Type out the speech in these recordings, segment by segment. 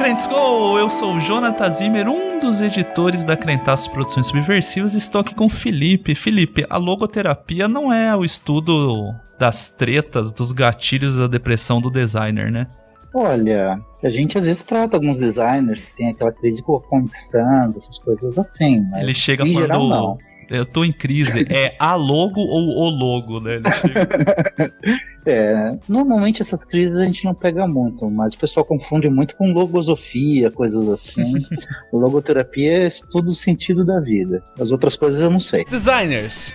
Crentes Go! Eu sou o Jonathan Zimmer, um dos editores da Crentaço Produções Subversivas. Estou aqui com o Felipe. Felipe, a logoterapia não é o estudo das tretas, dos gatilhos da depressão do designer, né? Olha, a gente às vezes trata alguns designers que tem aquela crise com Comic Sans, essas coisas assim. Mas Ele chega em falando. geral. Eu tô em crise. É a logo ou o logo, né? Ele chega- É, normalmente essas crises a gente não pega muito, mas o pessoal confunde muito com logosofia, coisas assim. Logoterapia é estudo do sentido da vida. As outras coisas eu não sei. Designers.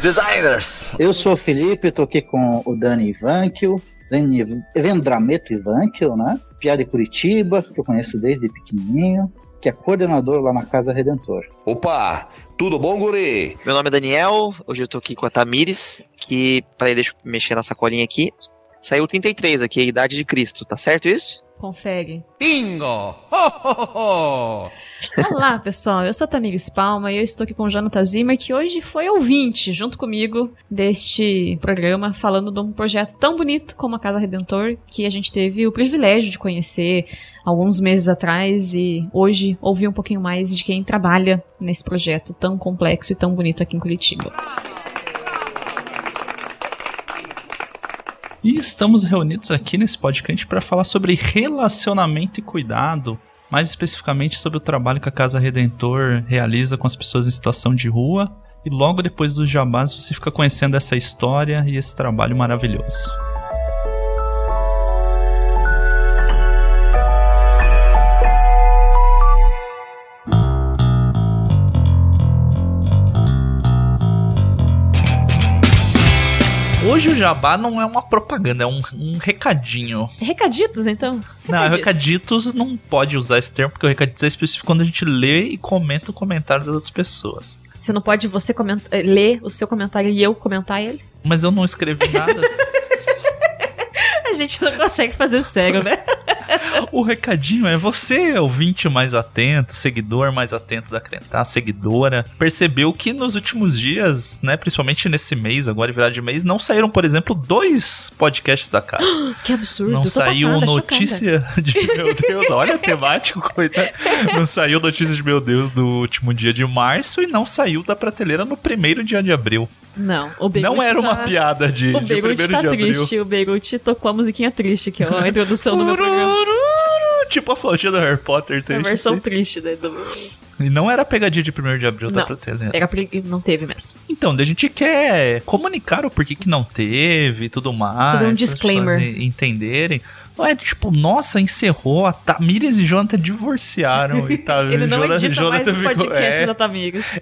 Designers. Eu sou o Felipe, tô aqui com o Dani Ivankio, Vendrameto Ivankio, né? Piada de Curitiba, que eu conheço desde pequenininho, que é coordenador lá na Casa Redentor. Opa, tudo bom, guri? Meu nome é Daniel, hoje eu tô aqui com a Tamires, que, peraí, deixa eu mexer na sacolinha aqui. Saiu 33 aqui, a idade de Cristo, tá certo isso? Confere. Bingo. Ho, ho, ho. Olá, pessoal. Eu sou a Tamires Palma e eu estou aqui com o Jonathan Zimmer, que hoje foi ouvinte, junto comigo, deste programa, falando de um projeto tão bonito como a Casa Redentor, que a gente teve o privilégio de conhecer alguns meses atrás e hoje ouvir um pouquinho mais de quem trabalha nesse projeto tão complexo e tão bonito aqui em Curitiba. E estamos reunidos aqui nesse podcast para falar sobre relacionamento e cuidado, mais especificamente sobre o trabalho que a Casa Redentor realiza com as pessoas em situação de rua. E logo depois dos jabás você fica conhecendo essa história e esse trabalho maravilhoso. Hoje o jabá não é uma propaganda, é um, um recadinho. Recaditos, então? Não, recaditos não pode usar esse termo, porque o recaditos é específico quando a gente lê e comenta o comentário das outras pessoas. Você não pode você comenta- eh, ler o seu comentário e eu comentar ele? Mas eu não escrevi nada. A gente não consegue fazer sério, né? O recadinho é você, ouvinte mais atento, seguidor mais atento da Crentar, seguidora, percebeu que nos últimos dias, né, principalmente nesse mês, agora virado de mês, não saíram, por exemplo, dois podcasts da casa. Que absurdo. Não saiu passada, notícia de meu Deus, olha temático, coitado. Não saiu notícia de meu Deus do último dia de março e não saiu da prateleira no primeiro dia de abril. chocada. Não, o Beirute não era uma tá- piada de, O de tá de abril. triste. O Beirute tocou a musiquinha triste, que é a introdução do meu programa. Tipo a flautinha do Harry Potter. A tem versão assim. triste né, do... E não era pegadinha de primeiro de abril Não. prateleira. Era pre- Não teve mesmo. Então, a gente quer comunicar o porquê que não teve e tudo mais. Fazer um disclaimer. entenderem. Não é tipo, nossa, encerrou. A Tamires e Jonathan divorciaram e tá. Ele não Jonathan- edita mais Jonathan os ficou- podcasts é, da.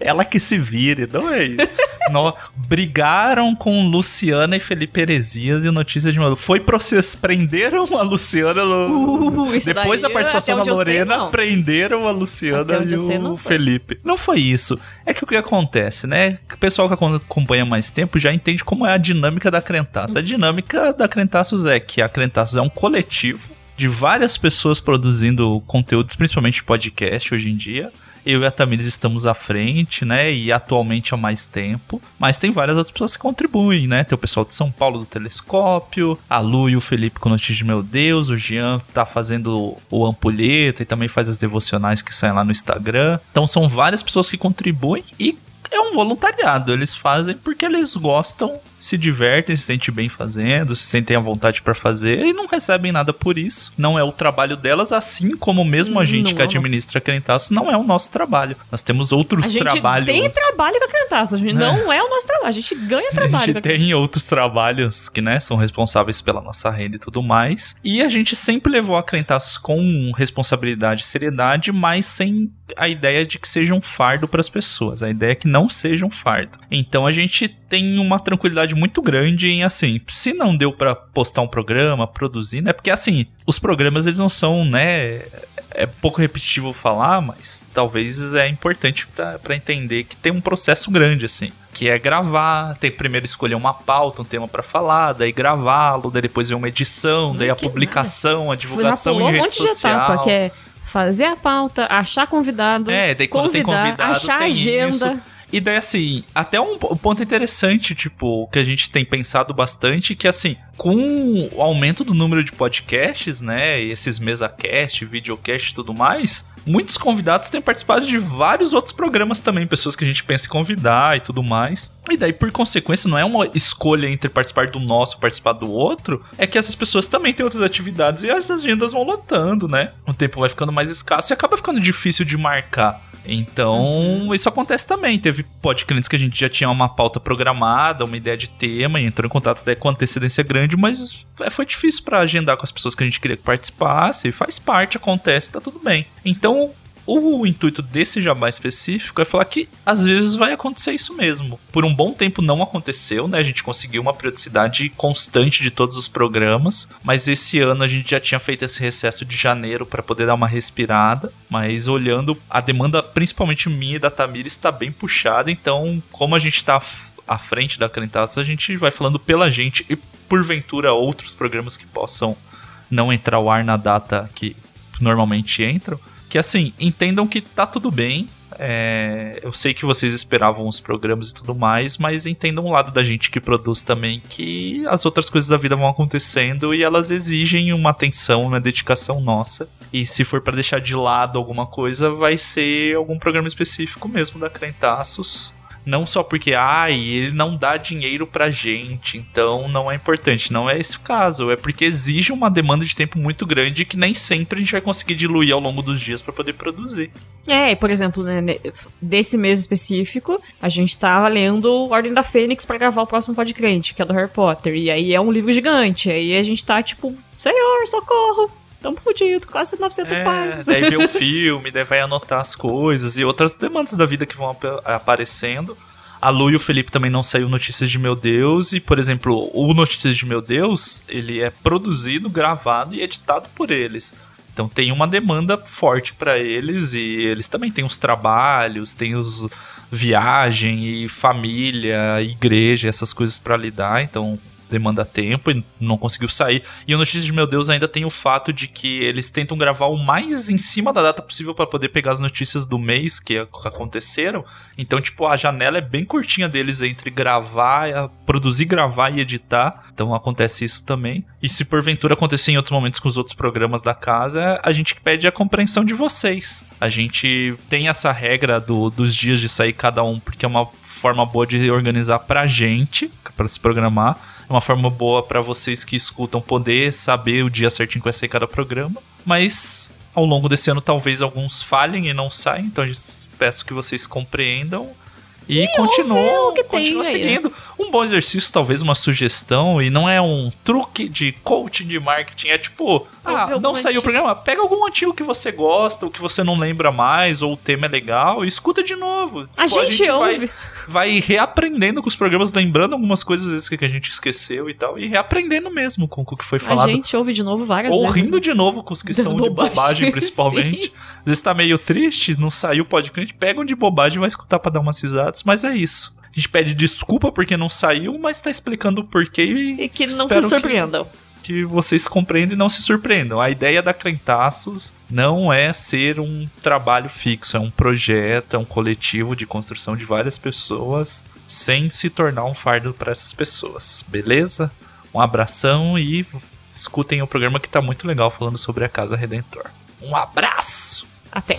Ela que se vire, não é isso. Nó- brigaram com Luciana e Felipe Heresias e notícias de uma. Foi processo. Prenderam a Luciana. no- Uh, Depois da participação da sei, Lorena, não. prenderam a Luciana e eu sei, o não. Felipe. Não foi isso. É que o que acontece, né? O pessoal que acom- acompanha mais tempo já entende como é a dinâmica da Crentaço. A dinâmica da Crentaços é que a Crentaços é um coletivo de várias pessoas produzindo conteúdos, principalmente podcast hoje em dia. Eu e a Tamires estamos à frente, né? E atualmente há mais tempo. Mas tem várias outras pessoas que contribuem, né? Tem o pessoal de São Paulo do Telescópio, a Lu e o Felipe com Notícias de Meu Deus, o Jean tá fazendo o Ampulheta e também faz as devocionais que saem lá no Instagram. Então são várias pessoas que contribuem e é um voluntariado. Eles fazem porque eles gostam, se divertem, se sentem bem fazendo, se sentem à vontade pra fazer e não recebem nada por isso. Não é o trabalho delas, assim como mesmo a gente não que é administra Crentaços, não é o nosso trabalho. Nós temos outros A gente trabalhos. tem trabalho com a Crentaço. A gente não é o nosso trabalho. A gente ganha A trabalho gente com a tem outros trabalhos que, né, são responsáveis pela nossa renda e tudo mais. E a gente sempre levou a Crentaços com responsabilidade e seriedade, mas sem a ideia de que seja um fardo para as pessoas. A ideia é que não seja um fardo. Então a gente tem uma tranquilidade muito grande em assim, se não deu para postar um programa, produzir, né? Porque assim, os programas eles não são, né, é pouco repetitivo falar, mas talvez é importante pra pra entender que tem um processo grande, assim. Que é gravar, tem que primeiro escolher uma pauta, um tema pra falar, daí gravá-lo, daí depois ver uma edição, daí a publicação, a Fui lá, divulgação em um rede monte de social. etapa, que é fazer a pauta, achar convidado, É, daí quando tem convidar, convidado, achar tem agenda. isso. E daí, assim, até um, ponto interessante, tipo, que a gente tem pensado bastante, que assim, com o aumento do número de podcasts, né, esses mesa-cast, videocast e tudo mais, muitos convidados têm participado de vários outros programas também, pessoas que a gente pensa em convidar e tudo mais. E daí, por consequência, não é uma escolha entre participar do nosso e participar do outro, é que essas pessoas também têm outras atividades e as agendas vão lotando, né? O tempo vai ficando mais escasso e acaba ficando difícil de marcar. Então, uhum. isso acontece também. Teve podcasts que a gente já tinha uma pauta programada, uma ideia de tema, e entrou em contato até com antecedência grande, mas é, foi difícil para agendar com as pessoas que a gente queria que participasse, faz parte, acontece, tá tudo bem. Então, o intuito desse jabá específico é falar que às vezes vai acontecer isso mesmo. Por um bom tempo não aconteceu, né? A gente conseguiu uma periodicidade constante de todos os programas, mas esse ano a gente já tinha feito esse recesso de janeiro para poder dar uma respirada. Mas olhando, a demanda, principalmente minha e da Tamir, está bem puxada. Então, como a gente está à frente da Crentaços, a gente vai falando pela gente e porventura outros programas que possam não entrar ao ar na data que normalmente entram que assim, entendam que tá tudo bem. É, eu sei que vocês esperavam os programas e tudo mais, mas entendam o lado da gente que produz também que as outras coisas da vida vão acontecendo e elas exigem uma atenção, uma dedicação nossa. E se for para deixar de lado alguma coisa, vai ser algum programa específico mesmo da Crentaços não só porque, ai, ele não dá dinheiro pra gente, então não é importante. Não é esse o caso. É porque exige uma demanda de tempo muito grande que nem sempre a gente vai conseguir diluir ao longo dos dias para poder produzir. É, por exemplo, né, desse mês específico, a gente tava lendo Ordem da Fênix para gravar o próximo podcast, que é do Harry Potter. E aí é um livro gigante. Aí a gente tá tipo, Senhor, socorro! Tamo fodido, quase 900 é, páginas. Daí vê o filme, daí vai anotar as coisas e outras demandas da vida que vão ap aparecendo. A Lu e o Felipe também não saiu Notícias de Meu Deus. E, por exemplo, o Notícias de Meu Deus, ele é produzido, gravado e editado por eles. Então tem uma demanda forte para eles e eles também têm os trabalhos, têm os viagem e família, igreja, essas coisas para lidar. Então demanda tempo e não conseguiu sair. E o Notícias de Meu Deus ainda tem o fato de que eles tentam gravar o mais em cima da data possível para poder pegar as notícias do mês que aconteceram. Então, tipo, a janela é bem curtinha deles entre gravar, produzir, gravar e editar. Então acontece isso também. E se porventura acontecer em outros momentos com os outros programas da casa, a gente pede a compreensão de vocês. A gente tem essa regra do, dos dias de sair cada um, porque é uma forma boa de organizar pra gente, para se programar uma forma boa para vocês que escutam poder saber o dia certinho que vai sair cada programa. Mas ao longo desse ano talvez alguns falhem e não saiam, então eu peço que vocês compreendam e, e continuam, continua seguindo. Um bom exercício, talvez uma sugestão, e não é um truque de coaching de marketing, é tipo, ah, não saiu o programa, pega algum antigo que você gosta, ou que você não lembra mais, ou o tema é legal, e escuta de novo. A, tipo, gente, a gente ouve. Vai, vai reaprendendo com os programas, lembrando algumas coisas que a gente esqueceu e tal, e reaprendendo mesmo com o que foi falado. A gente ouve de novo várias ou vezes. Ou rindo de novo com os que são de bobagem, principalmente. Às vezes tá meio triste, não saiu o podcast, pegam de bobagem e vai escutar pra dar umas risadas, mas é isso. A gente pede desculpa porque não saiu, mas tá explicando o porquê e. E que não se surpreendam. Que, que vocês compreendam e não se surpreendam. A ideia da Crentaços não é ser um trabalho fixo, é um projeto, é um coletivo de construção de várias pessoas sem se tornar um fardo para essas pessoas, beleza? Um abração e escutem o programa que tá muito legal falando sobre a Casa Redentor. Um abraço! Até!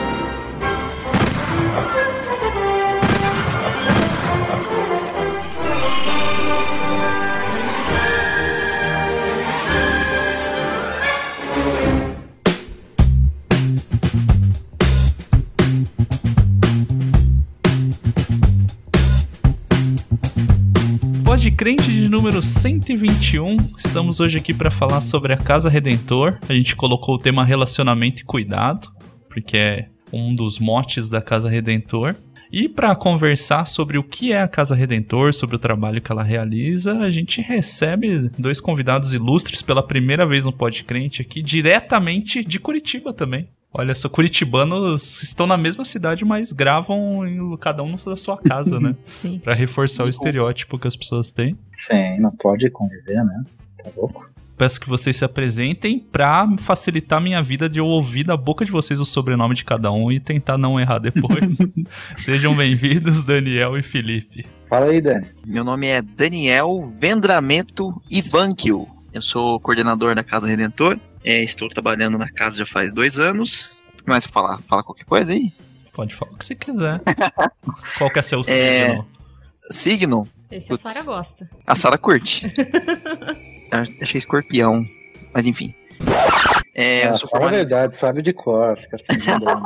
Crente de número 121. Estamos hoje aqui para falar sobre a Casa Redentor. A gente colocou o tema relacionamento e cuidado, porque é um dos motes da Casa Redentor. E para conversar sobre o que é a Casa Redentor, sobre o trabalho que ela realiza, a gente recebe dois convidados ilustres pela primeira vez no Pod Crente aqui, diretamente de Curitiba também. Olha só, curitibanos estão na mesma cidade, mas gravam em, cada um na sua casa, né? Sim. Pra reforçar o estereótipo que as pessoas têm. Sim, não pode conviver, né? Tá louco? Peço que vocês se apresentem pra facilitar a minha vida de eu ouvir da boca de vocês o sobrenome de cada um e tentar não errar depois. Sejam bem-vindos, Daniel e Felipe. Fala aí, Dani. Meu nome é Daniel Vendramento Ivankio. Eu sou coordenador da Casa Redentor. É, estou trabalhando na casa já faz dois anos. Mais você falar? Fala qualquer coisa aí? Pode falar o que você quiser. Qual que é seu É. signo? Signo? Esse a. Sara gosta. A Sara curte. Achei escorpião. Mas enfim. É, eu Ah, sou fala a formado, verdade, sabe de cor. Fica falando.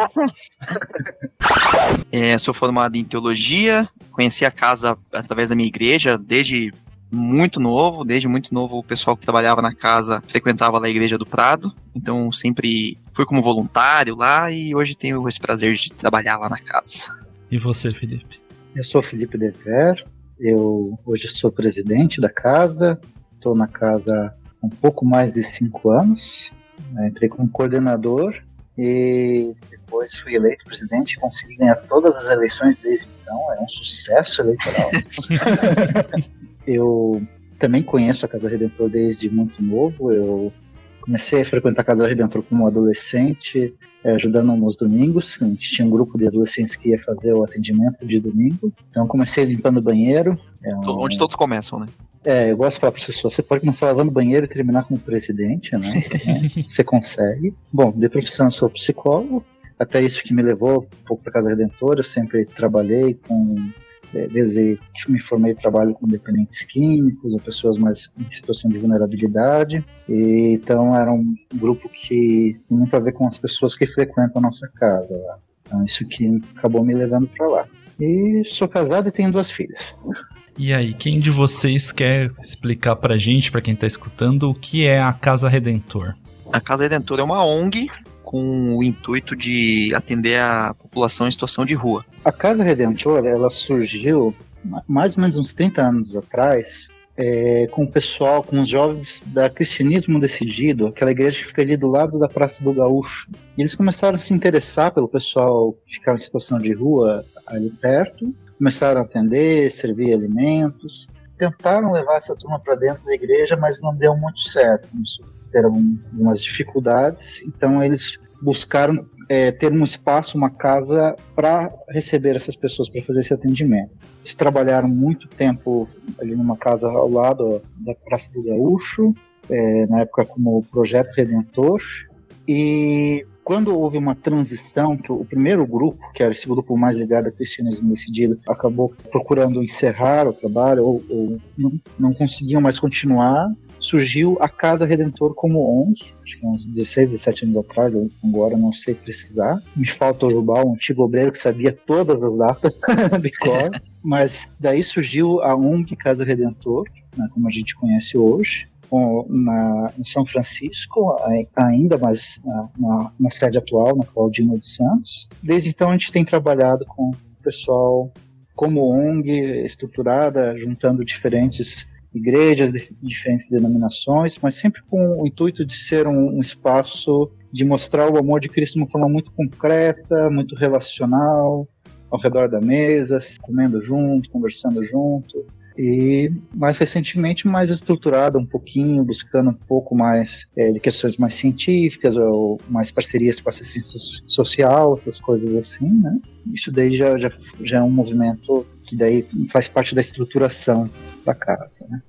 é, sou formado em teologia. Conheci a casa através da minha igreja desde muito novo. Desde muito novo, o pessoal que trabalhava na casa frequentava lá a igreja do Prado. Então sempre fui como voluntário lá e hoje tenho esse prazer de trabalhar lá na casa. E você, Felipe? Eu sou Felipe Dever, eu hoje sou presidente da casa, estou na casa há um pouco mais de cinco anos, né, entrei como coordenador e depois fui eleito presidente e consegui ganhar todas as eleições desde então, é um sucesso eleitoral. eu também conheço a Casa Redentor desde muito novo, eu comecei a frequentar a Casa Redentor como adolescente, é, ajudando nos domingos. A gente tinha um grupo de adolescentes que ia fazer o atendimento de domingo. Então comecei limpando o banheiro. É, um- Onde todos começam, né? é, eu gosto de falar para as pessoas, você pode começar lavando banheiro e terminar como presidente, né? É, você consegue. Bom, de profissão eu sou psicólogo, até isso que me levou um pouco para Casa Redentora, eu sempre trabalhei com, é, desde que me formei, trabalho com dependentes químicos ou pessoas mais em situação de vulnerabilidade, e, então era um grupo que tem muito a ver com as pessoas que frequentam a nossa casa. lá. Então, isso que acabou me levando para lá. E sou casado e tenho duas filhas. E aí, quem de vocês quer explicar pra gente, pra quem tá escutando, o que é a Casa Redentor? A Casa Redentora é uma ONG com o intuito de atender a população em situação de rua. A Casa Redentor, ela surgiu ma- mais ou menos uns 30 anos atrás, é, com o pessoal, com os jovens da Cristianismo Decidido, aquela igreja que fica ali do lado da Praça do Gaúcho. E eles começaram a se interessar pelo pessoal que ficava em situação de rua ali perto, começaram a atender, servir alimentos, tentaram levar essa turma para dentro da igreja, mas não deu muito certo. Começou algumas dificuldades, então eles buscaram é, ter um espaço, uma casa para receber essas pessoas, para fazer esse atendimento. Eles trabalharam muito tempo ali numa casa ao lado da Praça do Gaúcho, é, na época como Projeto Redentor, e quando houve uma transição, que o primeiro grupo, que era esse grupo mais ligado a cristianismo decidido, acabou procurando encerrar o trabalho ou, ou não, não conseguiam mais continuar, surgiu a Casa Redentor como ONG, acho que uns 16, 17 anos atrás, agora não sei precisar. Me falta o Jubal, um antigo obreiro que sabia todas as datas de cor, mas daí surgiu a ONG Casa Redentor, né, como a gente conhece hoje, com- na, em São Francisco, ainda, mas na, na, na sede atual, na Claudina dos Santos. Desde então a gente tem trabalhado com o pessoal como ONG estruturada, juntando diferentes igrejas de diferentes denominações, mas sempre com o intuito de ser um, um espaço de mostrar o amor de Cristo de uma forma muito concreta, muito relacional, ao redor da mesa, comendo junto, conversando junto. E mais recentemente mais estruturada um pouquinho, buscando um pouco mais é, de questões mais científicas ou mais parcerias com assistência so- social, outras coisas assim, né? Isso daí já, já, já é um movimento que daí faz parte da estruturação da casa, né?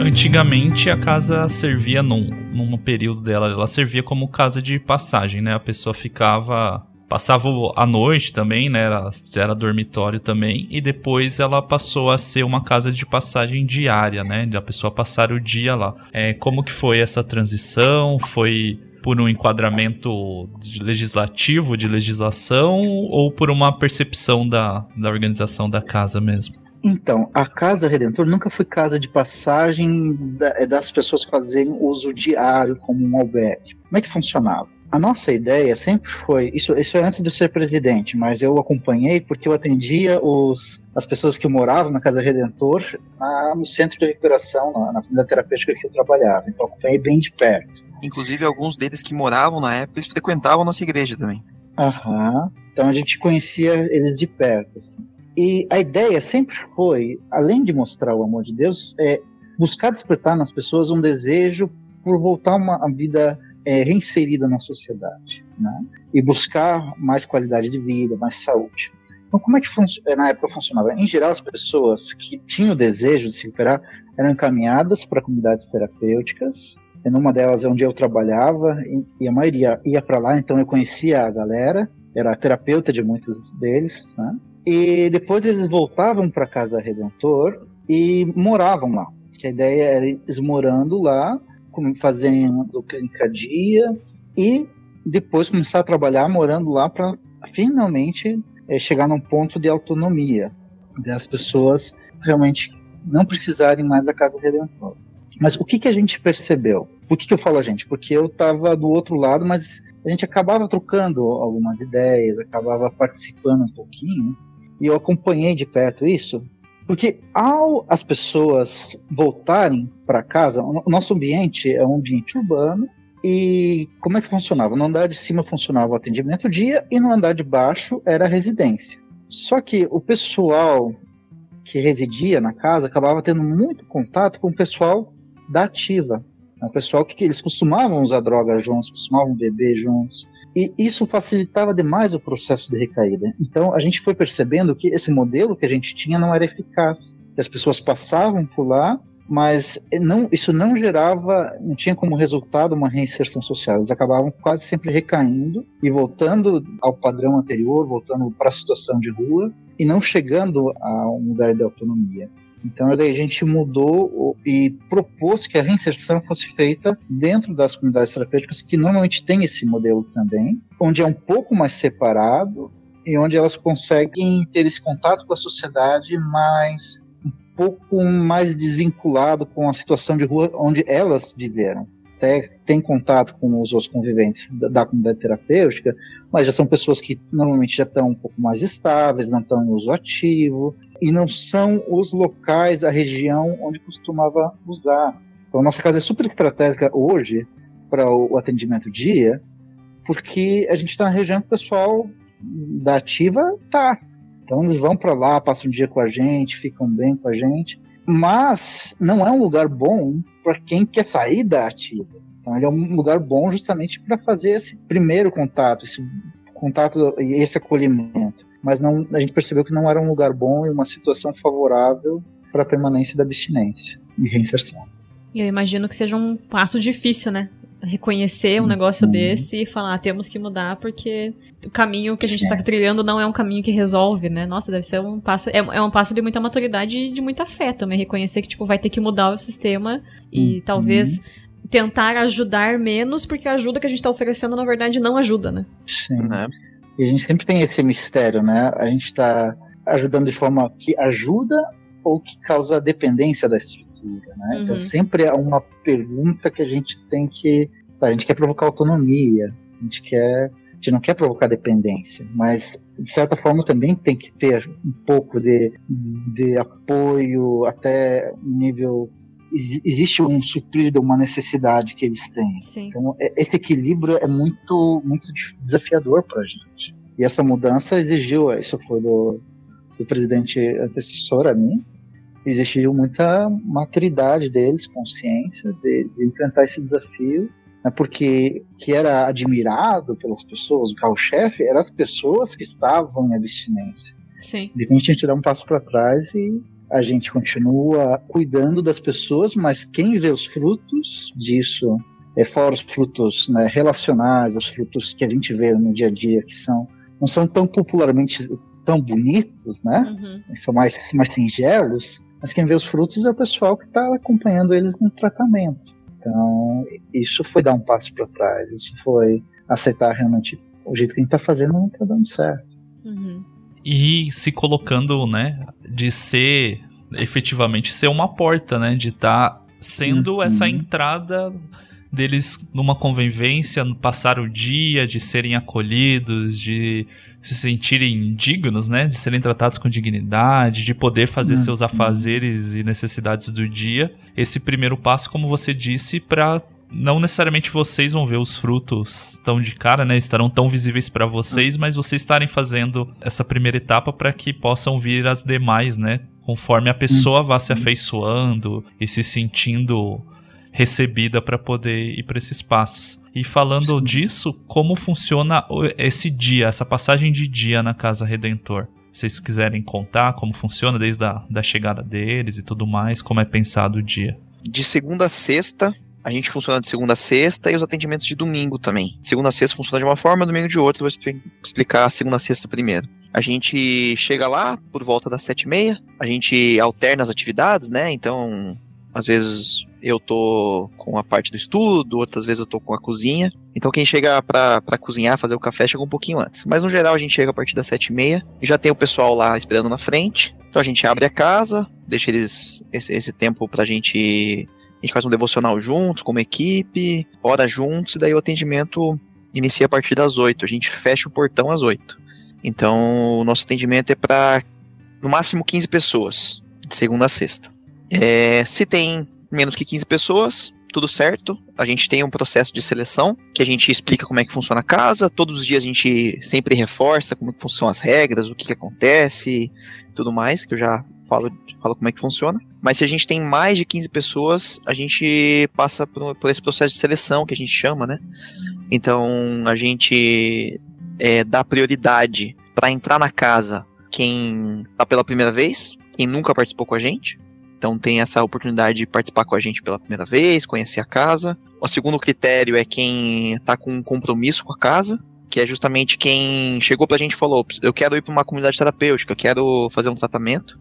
Antigamente a casa servia num, num período dela, ela servia como casa de passagem, né? A pessoa ficava. Passava a noite também, né? Era, era dormitório também. E depois ela passou a ser uma casa de passagem diária, né? De a pessoa passar o dia lá. É, como que foi essa transição? Foi por um enquadramento de legislativo, de legislação, ou por uma percepção da, da organização da casa mesmo? Então, a Casa Redentor nunca foi casa de passagem da- é das pessoas fazerem uso diário como um albergue. Como é que funcionava? A nossa ideia sempre foi, isso, isso é antes de eu ser presidente, mas eu acompanhei porque eu atendia os, as pessoas que moravam na Casa Redentor na, no centro de recuperação, na, na família terapêutica que eu trabalhava. Então acompanhei bem de perto. Inclusive, alguns deles que moravam na época, eles frequentavam nossa igreja também. Aham. Então a gente conhecia eles de perto. Assim. E a ideia sempre foi, além de mostrar o amor de Deus, é buscar despertar nas pessoas um desejo por voltar a uma vida é, reinserida na sociedade, né? E buscar mais qualidade de vida, mais saúde. Então, como é que na época funcionava? Em geral, as pessoas que tinham o desejo de se recuperar eram encaminhadas para comunidades terapêuticas. E numa delas é onde eu trabalhava e, a maioria ia para lá, então eu conhecia a galera, era terapeuta de muitos deles, né? E depois eles voltavam para casa Redentor e moravam lá. Que a ideia era eles morando lá fazendo clínica dia e depois começar a trabalhar morando lá para finalmente é, chegar num ponto de autonomia das pessoas realmente não precisarem mais da casa redentora. Mas o que, que a gente percebeu? Por que, que eu falo a gente? Porque eu estava do outro lado, mas a gente acabava trocando algumas ideias, acabava participando um pouquinho, e eu acompanhei de perto isso, porque ao as pessoas voltarem para casa, o nosso ambiente é um ambiente urbano, e como é que funcionava? No andar de cima funcionava o atendimento dia e no andar de baixo era a residência. Só que o pessoal que residia na casa acabava tendo muito contato com o pessoal da ativa. O pessoal que, que eles costumavam usar drogas juntos, costumavam beber juntos, e isso facilitava demais o processo de recaída. Então a gente foi percebendo que esse modelo que a gente tinha não era eficaz. As pessoas passavam por lá, mas não, isso não gerava, não tinha como resultado uma reinserção social. Eles acabavam quase sempre recaindo e voltando ao padrão anterior, voltando para a situação de rua e não chegando a um lugar de autonomia. Então a gente mudou e propôs que a reinserção fosse feita dentro das comunidades terapêuticas que normalmente tem esse modelo também, onde é um pouco mais separado e onde elas conseguem ter esse contato com a sociedade mais um pouco mais desvinculado com a situação de rua onde elas viveram. Até tem contato com os outros conviventes da, da comunidade terapêutica, mas já são pessoas que normalmente já estão um pouco mais estáveis, não estão em uso ativo, e não são os locais, a região onde costumava usar. Então, nossa casa é super estratégica hoje para o atendimento dia, porque a gente está na região que o pessoal da ativa tá. Então eles vão para lá, passam um dia com a gente, ficam bem com a gente, mas não é um lugar bom para quem quer sair da ativa. Então ele é um lugar bom justamente para fazer esse primeiro contato, esse contato e esse acolhimento mas não, a gente percebeu que não era um lugar bom e uma situação favorável para a permanência da abstinência e reinserção. E eu imagino que seja um passo difícil, né? Reconhecer um uhum. negócio desse e falar, ah, temos que mudar porque o caminho que a gente está trilhando não é um caminho que resolve, né? Nossa, deve ser um passo. É, é um passo de muita maturidade e de muita fé também. Reconhecer que, tipo, vai ter que mudar o sistema e uhum. talvez tentar ajudar menos, porque a ajuda que a gente está oferecendo, na verdade, não ajuda, né? Sim. Né? E a gente sempre tem esse mistério, né? A gente está ajudando de forma que ajuda ou que causa dependência da estrutura, né? Então, uhum. Então sempre é uma pergunta que a gente tem que... Tá, a gente quer provocar autonomia, a gente quer... A gente não quer provocar dependência, mas de certa forma também tem que ter um pouco de, de apoio até nível existe um suprir de uma necessidade que eles têm. Sim. Então, é, esse equilíbrio é muito, muito desafiador para a gente. E essa mudança exigiu, isso foi do, do presidente antecessor a mim, exigiu muita maturidade deles, consciência de, de enfrentar esse desafio, né, porque que era admirado pelas pessoas, o carro-chefe, eram as pessoas que estavam em abstinência. Sim. De repente a gente dá um passo para trás e a gente continua cuidando das pessoas, mas quem vê os frutos disso, é fora os frutos né, relacionais, os frutos que a gente vê no dia a dia, que são não são tão popularmente tão bonitos, né? Uhum. São mais, mais singelos, mas quem vê os frutos é o pessoal que está acompanhando eles no tratamento. Então, isso foi dar um passo para trás, isso foi aceitar realmente o jeito que a gente está fazendo não está dando certo. Uhum e se colocando, né, de ser efetivamente ser uma porta, né, de estar tá sendo uhum. essa entrada deles numa convivência, passar o dia, de serem acolhidos, de se sentirem dignos, né? De serem tratados com dignidade, de poder fazer Uhum. seus afazeres e necessidades do dia. Esse primeiro passo, como você disse, para não necessariamente vocês vão ver os frutos tão de cara, né? Estarão tão visíveis para vocês, mas vocês estarem fazendo essa primeira etapa para que possam vir as demais, né? Conforme a pessoa vá se afeiçoando e se sentindo recebida para poder ir para esses passos. E falando disso, como funciona esse dia, essa passagem de dia na Casa Redentor? Se vocês quiserem contar como funciona desde a da chegada deles e tudo mais, como é pensado o dia. De segunda a sexta, a gente funciona de segunda a sexta e os atendimentos de domingo também. Segunda a sexta funciona de uma forma, domingo de outra. Vou expli- explicar a segunda a sexta primeiro. A gente chega lá por volta das sete e meia. A gente alterna as atividades, né? Então, às vezes eu tô com a parte do estudo, outras vezes eu tô com a cozinha. Então quem chega pra cozinhar, fazer o café, chega um pouquinho antes. Mas no geral a gente chega a partir das sete e meia e já tem o pessoal lá esperando na frente. Então a gente abre a casa, deixa eles esse, esse tempo pra gente a gente faz um devocional juntos, como equipe, ora juntos, e daí o atendimento inicia a partir das 8. A gente fecha o portão às 8. Então, o nosso atendimento é para no máximo 15 pessoas, de segunda a sexta. É, se tem menos que 15 pessoas, tudo certo. A gente tem um processo de seleção que a gente explica como é que funciona a casa. Todos os dias a gente sempre reforça como funcionam as regras, o que, que acontece, tudo mais, que eu já falo, falo como é que funciona. Mas se a gente tem mais de 15 pessoas, a gente passa por, por esse processo de seleção que a gente chama, né? Então a gente é, dá prioridade para entrar na casa quem tá pela primeira vez, quem nunca participou com a gente. Então tem essa oportunidade de participar com a gente pela primeira vez, conhecer a casa. O segundo critério é quem tá com um compromisso com a casa, que é justamente quem chegou pra gente e falou: eu quero ir para uma comunidade terapêutica, quero fazer um tratamento.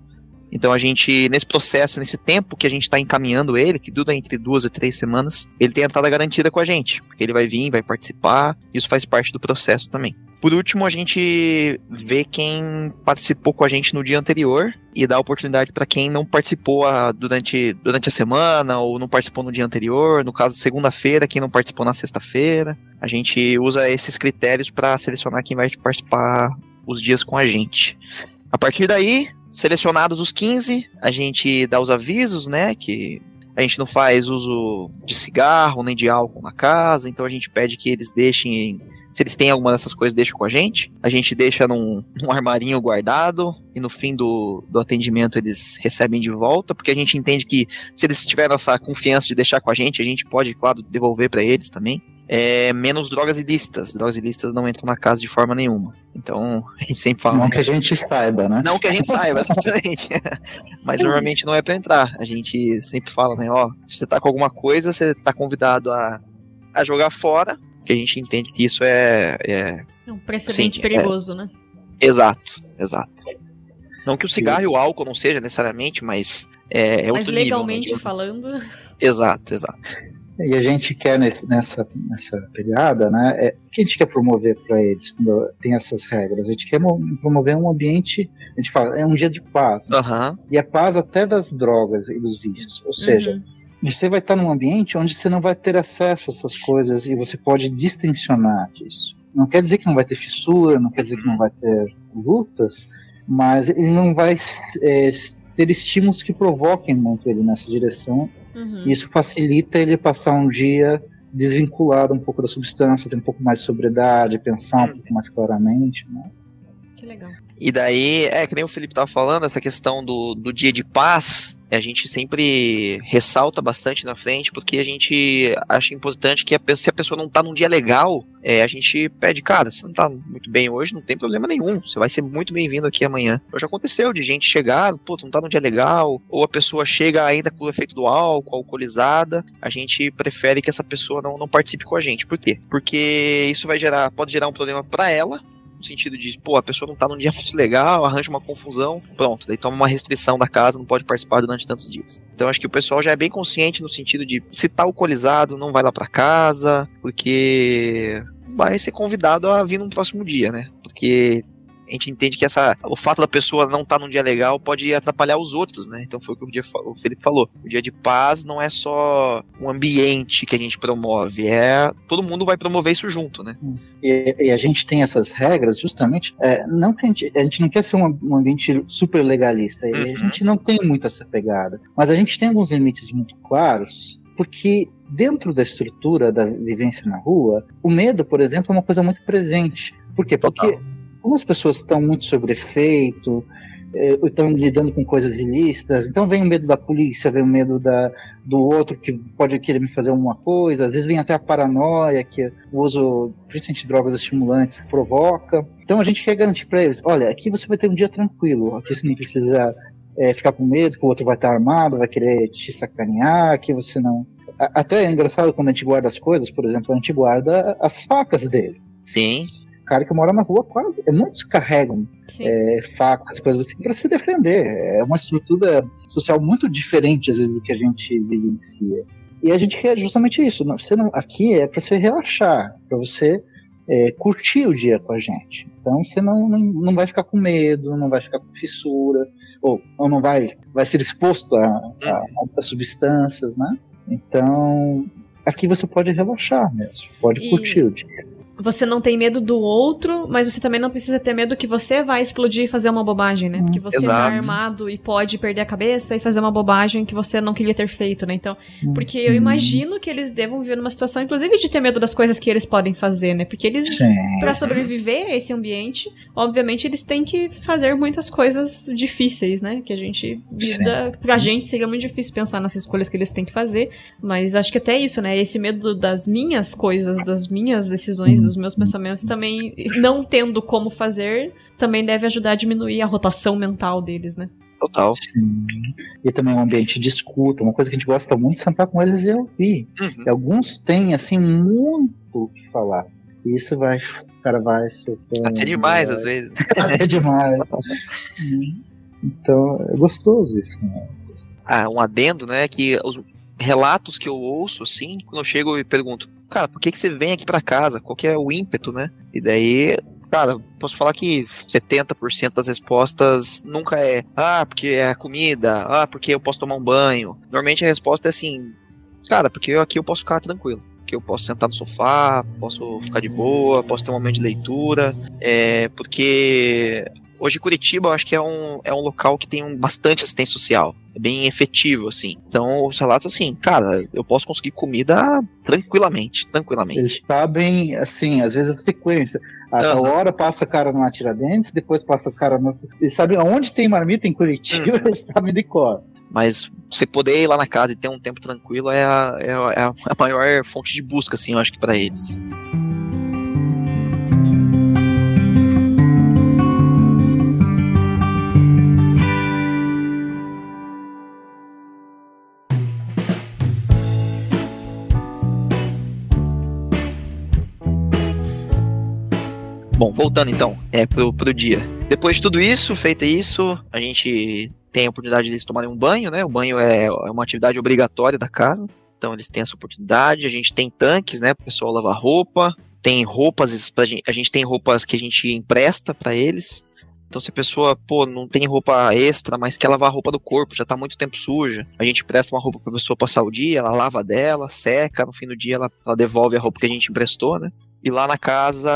Então a gente, nesse processo, nesse tempo que a gente está encaminhando ele, que dura entre duas e três semanas, ele tem a entrada garantida com a gente, porque ele vai vir, vai participar, isso faz parte do processo também. Por último, a gente vê quem participou com a gente no dia anterior e dá oportunidade para quem não participou a- durante, durante a semana ou não participou no dia anterior, no caso, segunda-feira, quem não participou na sexta-feira. A gente usa esses critérios para selecionar quem vai participar os dias com a gente. A partir daí, selecionados os 15, a gente dá os avisos, né, que a gente não faz uso de cigarro nem de álcool na casa, então a gente pede que eles deixem, se eles têm alguma dessas coisas, deixem com a gente. A gente deixa num, num armarinho guardado e no fim do, do atendimento eles recebem de volta, porque a gente entende que se eles tiverem essa confiança de deixar com a gente, a gente pode, claro, devolver para eles também. É, menos drogas ilícitas. Drogas ilícitas não entram na casa de forma nenhuma. Então, a gente sempre fala. Não que a gente saiba, né? Não que a gente saiba, exatamente. Mas normalmente não é pra entrar. A gente sempre fala, né? Ó, se você tá com alguma coisa, você tá convidado a, a jogar fora. Porque a gente entende que isso é. é... É um precedente Sim, é. perigoso, né? Exato, exato. Não que o cigarro e o álcool não seja necessariamente, mas é, é Mas outro nível, né, legalmente falando. Exato, exato. E a gente quer nesse- nessa, nessa pegada, né? É, o que a gente quer promover para eles quando tem essas regras? A gente quer mo- promover um ambiente, a gente fala, é um dia de paz. né? Aham. E a paz até das drogas e dos vícios. Ou seja, Uhum. você vai estar num ambiente onde você não vai ter acesso a essas coisas e você pode distensionar disso. Não quer dizer que não vai ter fissura, não quer dizer que não vai ter lutas, mas ele não vai é, ter estímulos que provoquem muito ele nessa direção. Uhum. Isso facilita ele passar um dia desvinculado um pouco da substância, ter um pouco mais de sobriedade, pensar um pouco mais claramente. Né? Que legal. E daí, é, que nem o Felipe tava falando, essa questão do, do dia de paz, a gente sempre ressalta bastante na frente, porque a gente acha importante que a, se a pessoa não tá num dia legal, é, a gente pede, cara, você não tá muito bem hoje, não tem problema nenhum, você vai ser muito bem-vindo aqui amanhã. Já aconteceu de gente chegar, pô, não tá num dia legal, ou a pessoa chega ainda com o efeito do álcool, alcoolizada, a gente prefere que essa pessoa não, não participe com a gente. Por quê? Porque isso vai gerar, pode gerar um problema pra ela, no sentido de, pô, a pessoa não tá num dia muito legal, arranja uma confusão, pronto, daí toma uma restrição da casa, não pode participar durante tantos dias. Então acho que o pessoal já é bem consciente no sentido de, se tá alcoolizado, não vai lá pra casa, porque vai ser convidado a vir num próximo dia, né? Porque a gente entende que essa, o fato da pessoa não estar tá num dia legal pode atrapalhar os outros, né? Então foi o que o, dia, o Felipe falou. O dia de paz não é só um ambiente que a gente promove, é todo mundo vai promover isso junto, né? E, e a gente tem essas regras justamente, é, não que a gente, a gente não quer ser um, um ambiente super legalista, uhum. a gente não tem muito essa pegada, mas a gente tem alguns limites muito claros porque dentro da estrutura da vivência na rua, o medo, por exemplo, é uma coisa muito presente. Por quê? Porque Total. Algumas pessoas estão muito sobre efeito, eh, estão lidando com coisas ilícitas, então vem o medo da polícia, vem o medo da, do outro que pode querer me fazer alguma coisa, às vezes vem até a paranoia que o uso, principalmente de drogas estimulantes, provoca. Então a gente quer garantir para eles: olha, aqui você vai ter um dia tranquilo, aqui você não precisa é, ficar com medo que o outro vai estar armado, vai querer te sacanear, que você não. Até é engraçado quando a gente guarda as coisas, por exemplo, a gente guarda as facas dele. Sim. Cara que mora na rua quase. Muitos carregam é, facas, coisas assim, para se defender. É uma estrutura social muito diferente, às vezes, do que a gente vivencia. E a gente quer justamente isso. Você não, aqui é para você relaxar, para você é, curtir o dia com a gente. Então você não, não, não vai ficar com medo, não vai ficar com fissura, ou, ou não vai, vai ser exposto a, a, a substâncias, né? Então, aqui você pode relaxar mesmo, pode e... curtir o dia você não tem medo do outro, mas você também não precisa ter medo que você vai explodir e fazer uma bobagem, né? Porque você tá Exato. tá armado e pode perder a cabeça e fazer uma bobagem que você não queria ter feito, né? Então, porque eu imagino que eles devam viver numa situação, inclusive, de ter medo das coisas que eles podem fazer, né? Porque eles, para sobreviver a esse ambiente, obviamente eles têm que fazer muitas coisas difíceis, né? Que a gente lida. Pra gente seria muito difícil pensar nas escolhas que eles têm que fazer, mas acho que até isso, né? Esse medo das minhas coisas, das minhas decisões, dos meus pensamentos também, não tendo como fazer, também deve ajudar a diminuir a rotação mental deles, né? Total. Sim. E também um ambiente de escuta, uma coisa que a gente gosta muito de sentar com eles e ouvir. Uhum. E alguns têm, assim, muito o que falar. E isso vai, o cara vai soltando. Até demais, vai... às vezes. Até demais. então, é gostoso isso. Né? Ah, um adendo, né, que os relatos que eu ouço, assim, quando eu chego e pergunto, cara, por que, que você vem aqui para casa? Qual que é o ímpeto, né? E daí, cara, posso falar que 70% das respostas nunca é, ah, porque é comida, ah, porque eu posso tomar um banho. Normalmente a resposta é assim, cara, porque eu aqui eu posso ficar tranquilo. Que eu posso sentar no sofá, posso ficar de boa, posso ter um momento de leitura, é, porque Hoje Curitiba eu acho que é um, é um local que tem um, bastante assistência social. É bem efetivo, assim. Então, os relatos, assim, cara, eu posso conseguir comida tranquilamente, tranquilamente. Eles sabem, assim, às vezes a sequência. A uhum. hora passa o cara na Tiradentes, depois passa o cara na... Eles sabem aonde tem marmita em Curitiba, uhum. eles sabem de cor. Mas você poder ir lá na casa e ter um tempo tranquilo é a, é a, é a maior fonte de busca, assim, eu acho que para eles. Bom, voltando então, é pro, pro dia. Depois de tudo isso, feito isso, a gente tem a oportunidade de eles tomarem um banho, né? O banho é, é uma atividade obrigatória da casa. Então eles têm essa oportunidade. A gente tem tanques, né? Para o pessoal lavar roupa. Tem roupas, a gente tem roupas que a gente empresta para eles. Então, se a pessoa, pô, não tem roupa extra, mas quer lavar a roupa do corpo, já tá muito tempo suja, a gente presta uma roupa pra pessoa passar o dia, ela lava dela, seca, no fim do dia ela, ela devolve a roupa que a gente emprestou, né? E lá na casa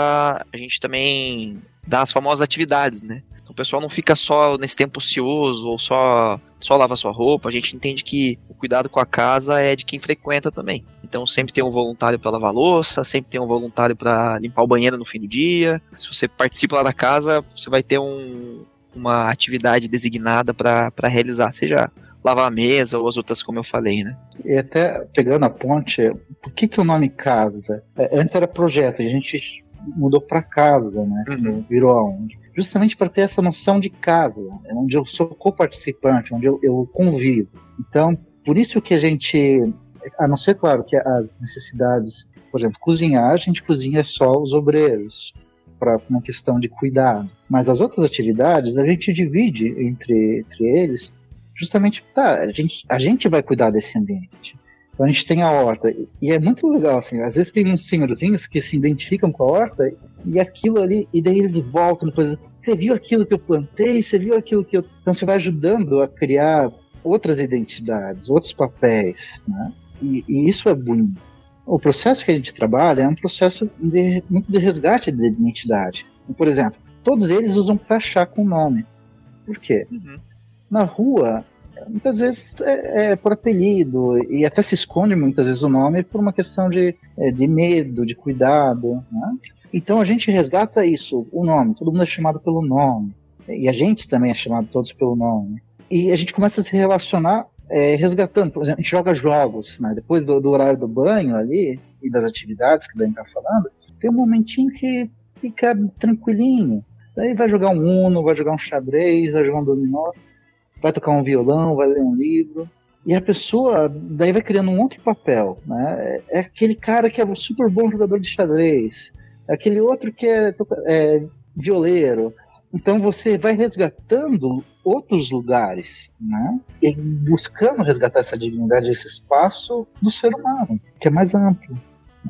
a gente também dá as famosas atividades, né? Então, o pessoal não fica só nesse tempo ocioso ou só só lava sua roupa. A gente entende que o cuidado com a casa é de quem frequenta também. Então sempre tem um voluntário para lavar louça, sempre tem um voluntário para limpar o banheiro no fim do dia. Se você participa lá da casa, você vai ter um, uma atividade designada para realizar, seja lavar a mesa ou as outras, como eu falei, né? E até pegando a ponte, por que, que o nome casa? É, antes era projeto, a gente mudou para casa, né? Uhum. Virou aonde? Justamente para ter essa noção de casa, é onde eu sou co-participante, onde eu, eu convivo. Então, por isso que a gente, a não ser claro que as necessidades, por exemplo, cozinhar, a gente cozinha só os obreiros para uma questão de cuidado. Mas as outras atividades a gente divide entre, entre eles justamente, tá, a gente, a gente vai cuidar desse ambiente. Então a gente tem a horta. E é muito legal, assim, às vezes tem uns senhorzinhos que se identificam com a horta e aquilo ali, e daí eles voltam depois. você viu aquilo que eu plantei, você viu aquilo que eu. Então você vai ajudando a criar outras identidades, outros papéis, né? E, e isso é bonito. O processo que a gente trabalha é um processo de, muito de resgate de identidade. Por exemplo, todos eles usam crachá com nome. Por quê? Uhum. Na rua, muitas vezes é, é, por apelido, e até se esconde muitas vezes o nome por uma questão de, é, de medo, de cuidado. Né? Então a gente resgata isso, o nome, todo mundo é chamado pelo nome, e a gente também é chamado todos pelo nome. E a gente começa a se relacionar é, resgatando, por exemplo, a gente joga jogos, né? depois do, do, horário do banho ali, e das atividades que o Dan está falando, tem um momentinho que fica tranquilinho. Daí vai jogar um Uno, vai jogar um xadrez, vai jogar um dominó, vai tocar um violão, vai ler um livro. E a pessoa daí vai criando um outro papel, né? É aquele cara que é um super bom jogador de xadrez, é aquele outro que é, é violeiro. Então você vai resgatando outros lugares, né? E buscando resgatar essa dignidade, esse espaço do ser humano, que é mais amplo?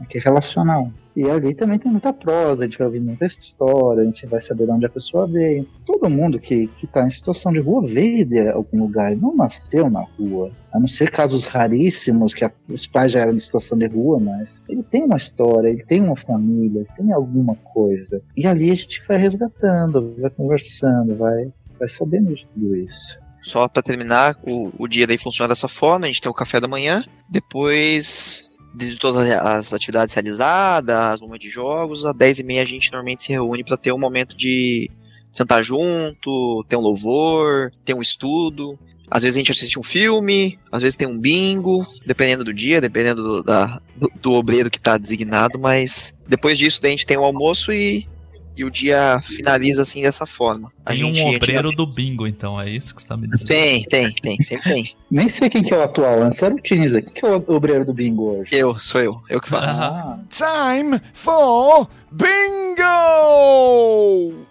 Que é relacional. E ali também tem muita prosa, a gente vai ouvir muita história, a gente vai saber de onde a pessoa veio. Todo mundo que está em situação de rua veio de algum lugar, não nasceu na rua. A não ser casos raríssimos que a, os pais já eram de situação de rua, mas ele tem uma história, ele tem uma família, tem alguma coisa. E ali a gente vai resgatando, vai conversando, vai, vai sabendo de tudo isso. Só para terminar, o, o dia daí funciona dessa forma: a gente tem o café da manhã, depois de todas as atividades realizadas, uma de jogos, às 10 e meia a gente normalmente se reúne para ter um momento de sentar junto, ter um louvor, ter um estudo. Às vezes a gente assiste um filme, às vezes tem um bingo, dependendo do dia, dependendo do, da, do, do obreiro que está designado, mas depois disso a gente tem o almoço e e o dia finaliza assim dessa forma. A tem gente, um obreiro gente... do bingo, então, é isso que você tá me dizendo? Tem, tem, tem, sempre tem. Nem sei quem que é o atual, antes era o Tiniza. Quem que é o obreiro do bingo hoje? Eu, sou eu, eu que faço. Ah. Time for bingo!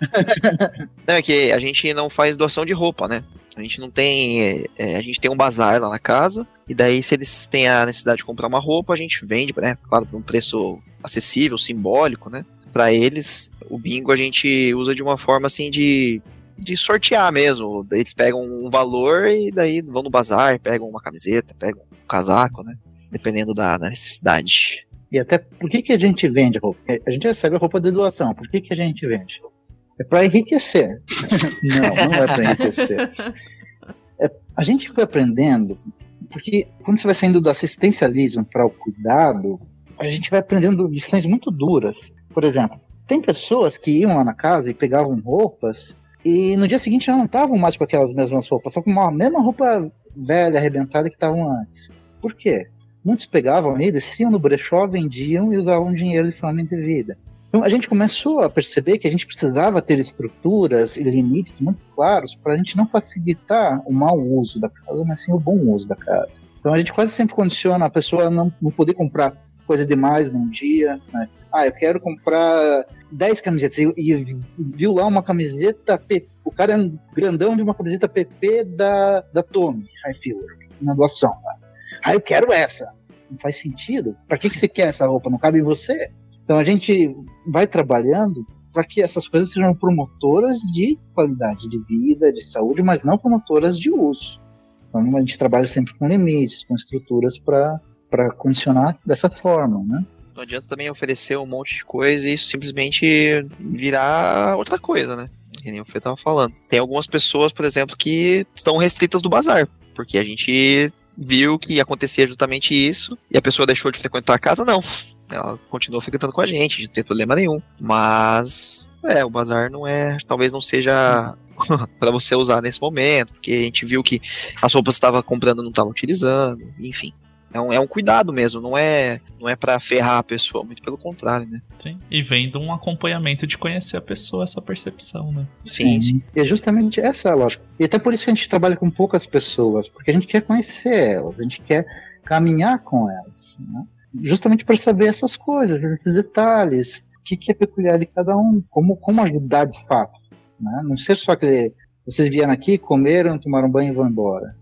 não, é que a gente não faz doação de roupa, né? A gente não tem. É, é, a gente tem um bazar lá na casa. E daí, se eles têm a necessidade de comprar uma roupa, a gente vende, né? Claro, por um preço acessível, simbólico, né? Para eles, o bingo a gente usa de uma forma assim de, de sortear mesmo. Eles pegam um valor e daí vão no bazar, pegam uma camiseta, pegam um casaco, né? Dependendo da, necessidade. E até por que, que a gente vende roupa? A gente recebe a roupa de doação. Por que, que a gente vende? É para enriquecer. não, não é para enriquecer. É, a gente foi aprendendo, porque quando você vai saindo do assistencialismo para o cuidado, a gente vai aprendendo lições muito duras. Por exemplo, tem pessoas que iam lá na casa e pegavam roupas e no dia seguinte já não estavam mais com aquelas mesmas roupas, só com a mesma roupa velha, arrebentada que estavam antes. Por quê? Muitos pegavam ali, desciam no brechó, vendiam e usavam dinheiro de forma indevida. Então a gente começou a perceber que a gente precisava ter estruturas e limites muito claros para a gente não facilitar o mau uso da casa, mas sim o bom uso da casa. Então a gente quase sempre condiciona a pessoa a não, não poder comprar coisa demais num dia, né? Ah, eu quero comprar 10 camisetas. E, e viu lá uma camiseta, PP, o cara é grandão de uma camiseta PP da, da Tommy Hilfiger, na doação. Né? Ah, eu quero essa. Não faz sentido. Para que, que você quer essa roupa? Não cabe em você? Então a gente vai trabalhando para que essas coisas sejam promotoras de qualidade de vida, de saúde, mas não promotoras de uso. Então a gente trabalha sempre com limites, com estruturas para para condicionar dessa forma, né? Não adianta também oferecer um monte de coisa e isso simplesmente virar outra coisa, né? Que nem o Fê tava falando. Tem algumas pessoas, por exemplo, que estão restritas do bazar, porque a gente viu que acontecia justamente isso e a pessoa deixou de frequentar a casa, não. Ela continuou frequentando com a gente, não tem problema nenhum. Mas, é, o bazar não é, talvez não seja para você usar nesse momento, porque a gente viu que as roupas que estava comprando não estava utilizando, enfim. É um, é um cuidado mesmo, não é não é para ferrar a pessoa, muito pelo contrário, né? Sim. E vem de um acompanhamento de conhecer a pessoa, essa percepção, né? Sim, sim. E é justamente essa a lógica. E até por isso que a gente trabalha com poucas pessoas, porque a gente quer conhecer elas, a gente quer caminhar com elas, né? Justamente para saber essas coisas, esses detalhes, o que, que é peculiar de cada um, como, como ajudar de fato. Né? Não ser só que vocês vieram aqui, comeram, tomaram banho e vão embora.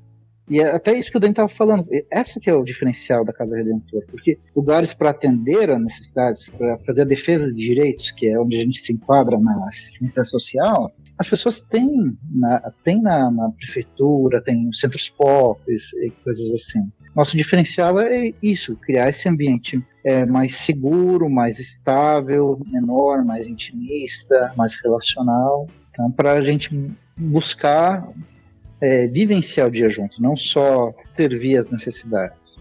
E é até isso que o Dani estava falando. Essa que é o diferencial da Casa Redentor, porque lugares para atender a necessidades, para fazer a defesa de direitos, que é onde a gente se enquadra na assistência social, as pessoas têm na, têm na, na prefeitura, tem centros pop e coisas assim. Nosso diferencial é isso, criar esse ambiente é, mais seguro, mais estável, menor, mais intimista, mais relacional. Então, para a gente buscar é, vivenciar o dia junto, não só servir as necessidades,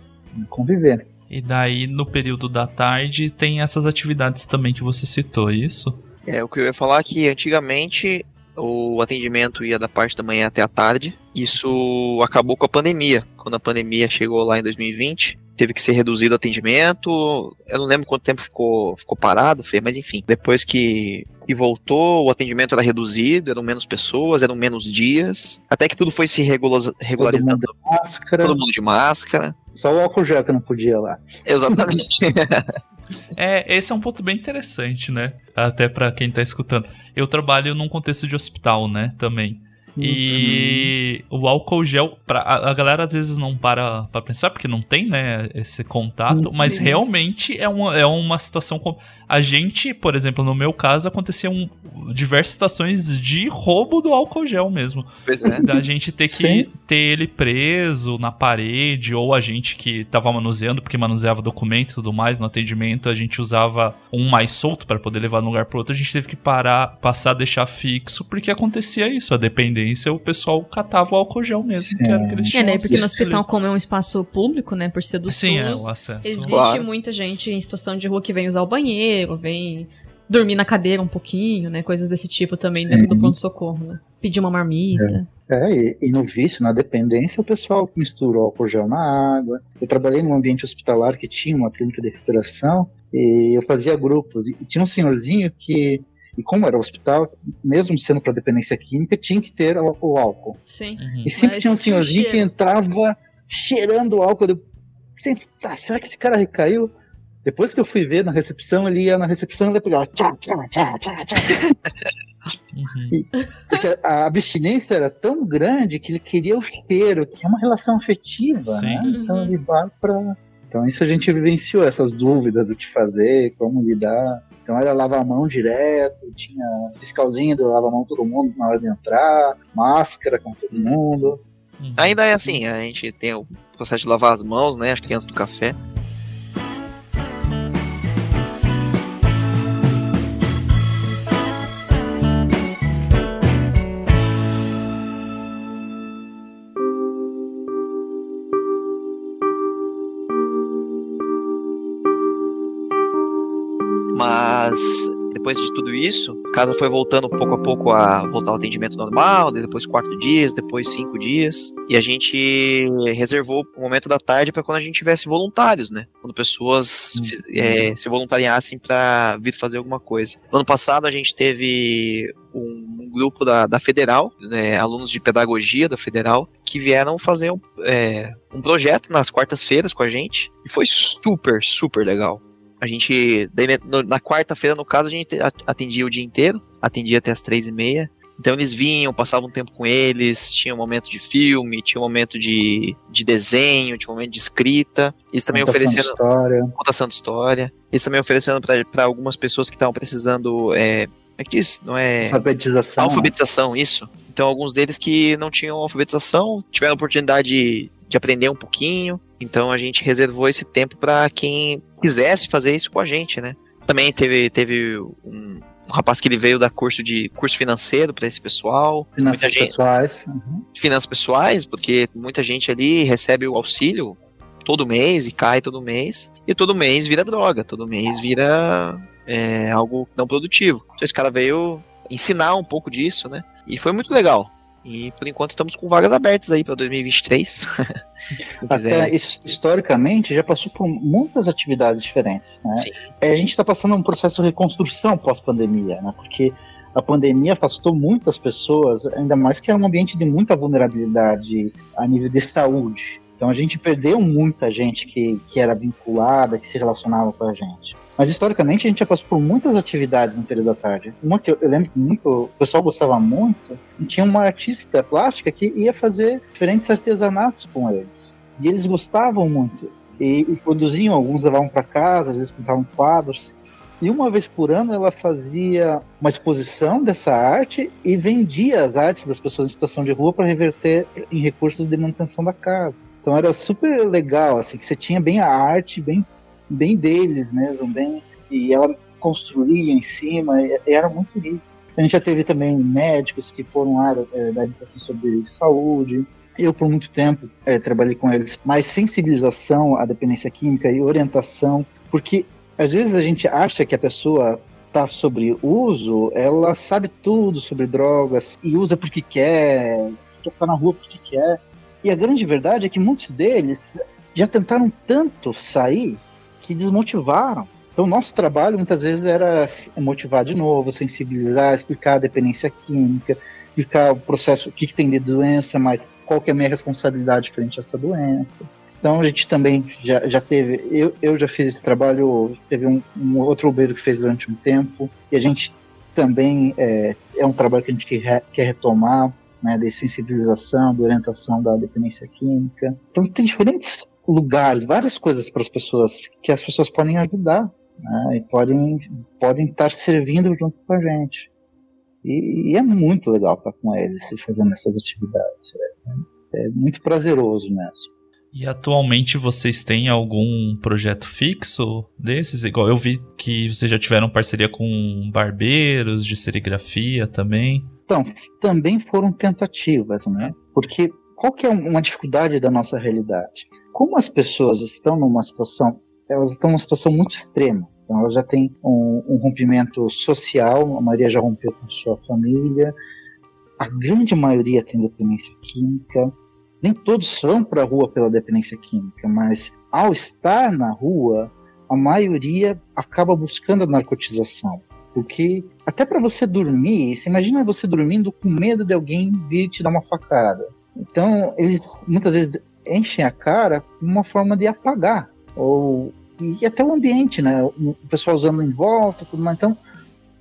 conviver. E daí, no período da tarde, tem essas atividades também que você citou, é isso? É, o que eu ia falar é que antigamente o atendimento ia da parte da manhã até a tarde. Isso acabou com a pandemia. Quando a pandemia chegou lá em 2020, teve que ser reduzido o atendimento. Eu não lembro quanto tempo ficou, ficou parado, Fê, mas enfim, depois que e voltou, o atendimento era reduzido, eram menos pessoas, eram menos dias, até que tudo foi se regularizando. Todo mundo de máscara. Todo mundo de máscara. Só o álcool gel que não podia lá. Exatamente. É, esse é um ponto bem interessante, né? Até para quem tá escutando. Eu trabalho num contexto de hospital, né, também. E uhum. o álcool gel, pra, a, a, galera às vezes não para pra pensar, porque não tem, né, esse contato, isso, mas isso. realmente é uma, é uma situação. Com... A gente, por exemplo, no meu caso, aconteciam diversas situações de roubo do álcool gel mesmo. Pois é. Da gente ter que Sim. ter ele preso na parede, ou a gente que tava manuseando, porque manuseava documento e tudo mais no atendimento, a gente usava um mais solto para poder levar de um lugar pro outro, a gente teve que parar, passar, deixar fixo, porque acontecia isso, a dependência o pessoal catava o álcool gel mesmo, Sim. que era o que eles tinham. É, né? Porque no hospital, como é um espaço público, né? Por ser do Sim, SUS, é, o acesso. existe claro. muita gente em situação de rua que vem usar o banheiro, vem dormir na cadeira um pouquinho, né? Coisas desse tipo também Sim. dentro do pronto-socorro, né? Pedir uma marmita. É. É, e, e, no vício, na dependência, o pessoal misturou álcool gel na água. Eu trabalhei num ambiente hospitalar que tinha uma clínica de recuperação e eu fazia grupos. E tinha um senhorzinho que e como era hospital, mesmo sendo para dependência química, tinha que ter o, o álcool. Sim. Uhum. E sempre Mas tinha um senhorzinho que entrava cheirando álcool. Eu sempre, ah, será que esse cara recaiu? Depois que eu fui ver na recepção, ele ia na recepção e ele pegava tchá, tchá, tchá, tchá, tchá. Uhum. E, porque a abstinência era tão grande que ele queria o cheiro, que é uma relação afetiva, né? Então ele vai para então isso a gente vivenciou essas dúvidas do que fazer, como lidar. Então era lavar a mão direto, tinha fiscalzinho do lava a mão todo mundo na hora de entrar, máscara com todo mundo. Uhum. Ainda é assim, a gente tem o processo de lavar as mãos, né? Acho que antes do café. Mas depois de tudo isso, a casa foi voltando pouco a pouco a voltar ao atendimento normal, depois quatro dias, depois cinco dias. E a gente reservou o momento da tarde para quando a gente tivesse voluntários, né? Quando pessoas é, se voluntariassem para vir fazer alguma coisa. No ano passado a gente teve um, um grupo da, da Federal, né, alunos de pedagogia da Federal, que vieram fazer um, é, um projeto nas quartas-feiras com a gente. E foi super, super legal. A gente, daí, né, na quarta-feira, no caso, a gente atendia o dia inteiro, atendia até as três e meia. Então eles vinham, passavam um tempo com eles, tinha um momento de filme, tinha um momento de, de desenho, tinha um momento de escrita. Eles também contação oferecendo. De história. Contação de história. Eles também oferecendo para algumas pessoas que estavam precisando. É, como é que diz? Não é. Alfabetização. Né? Alfabetização, né? isso. Então alguns deles que não tinham alfabetização tiveram a oportunidade de, de aprender um pouquinho. Então a gente reservou esse tempo para quem quisesse fazer isso com a gente, né? Também teve, teve um, um rapaz que ele veio da curso de curso financeiro para esse pessoal. Finanças gente, pessoais. Uhum. Finanças pessoais, porque muita gente ali recebe o auxílio todo mês e cai todo mês. E todo mês vira droga, todo mês vira é, algo não produtivo. Então esse cara veio ensinar um pouco disso, né? E foi muito legal. E por enquanto estamos com vagas abertas aí para 2023. Até, historicamente já passou por muitas atividades diferentes. Né? É, a gente está passando um processo de reconstrução pós-pandemia, né? porque a pandemia afastou muitas pessoas, ainda mais que era um ambiente de muita vulnerabilidade a nível de saúde. Então a gente perdeu muita gente que, que era vinculada, que se relacionava com a gente. Mas historicamente a gente já passou por muitas atividades no período da tarde. Uma que eu, eu lembro que muito, o pessoal gostava muito, e tinha uma artista plástica que ia fazer diferentes artesanatos com eles. E eles gostavam muito. E, e produziam, alguns levavam para casa, às vezes pintavam quadros. E uma vez por ano ela fazia uma exposição dessa arte e vendia as artes das pessoas em situação de rua para reverter em recursos de manutenção da casa. Então era super legal, assim, que você tinha bem a arte, bem, bem deles mesmo, bem. E ela construía em cima, e, e era muito lindo. A gente já teve também médicos que foram área é, da educação sobre saúde. Eu, por muito tempo, é, trabalhei com eles, mais sensibilização à dependência química e orientação, porque às vezes a gente acha que a pessoa está sobre uso, ela sabe tudo sobre drogas e usa porque quer, tocar na rua porque quer. E a grande verdade é que muitos deles já tentaram tanto sair que desmotivaram. Então, nosso trabalho muitas vezes era motivar de novo, sensibilizar, explicar a dependência química, explicar o processo, o que, que tem de doença, mas qual que é a minha responsabilidade frente a essa doença. Então a gente também já, já teve, eu, eu já fiz esse trabalho, teve um, um outro obreiro que fez durante um tempo, e a gente também é, é um trabalho que a gente quer, quer retomar, né, de sensibilização, de orientação da dependência química. Então tem diferentes lugares, várias coisas para as pessoas que as pessoas podem ajudar né, e podem podem estar servindo junto com a gente. E, e é muito legal estar com eles e fazendo essas atividades. É, é muito prazeroso mesmo. E atualmente vocês têm algum projeto fixo desses? Igual eu vi que vocês já tiveram parceria com barbeiros de serigrafia também. Então, também foram tentativas, né? Porque qual que é uma dificuldade da nossa realidade? Como as pessoas estão numa situação, elas estão numa situação muito extrema. Então, elas já têm um, um rompimento social, a maioria já rompeu com sua família, a grande maioria tem dependência química, nem todos vão para a rua pela dependência química, mas ao estar na rua, a maioria acaba buscando a narcotização. Porque até para você dormir, você imagina você dormindo com medo de alguém vir te dar uma facada. Então, eles muitas vezes enchem a cara uma forma de apagar. Ou, e até o ambiente, né? O pessoal usando em volta, tudo mais. Então,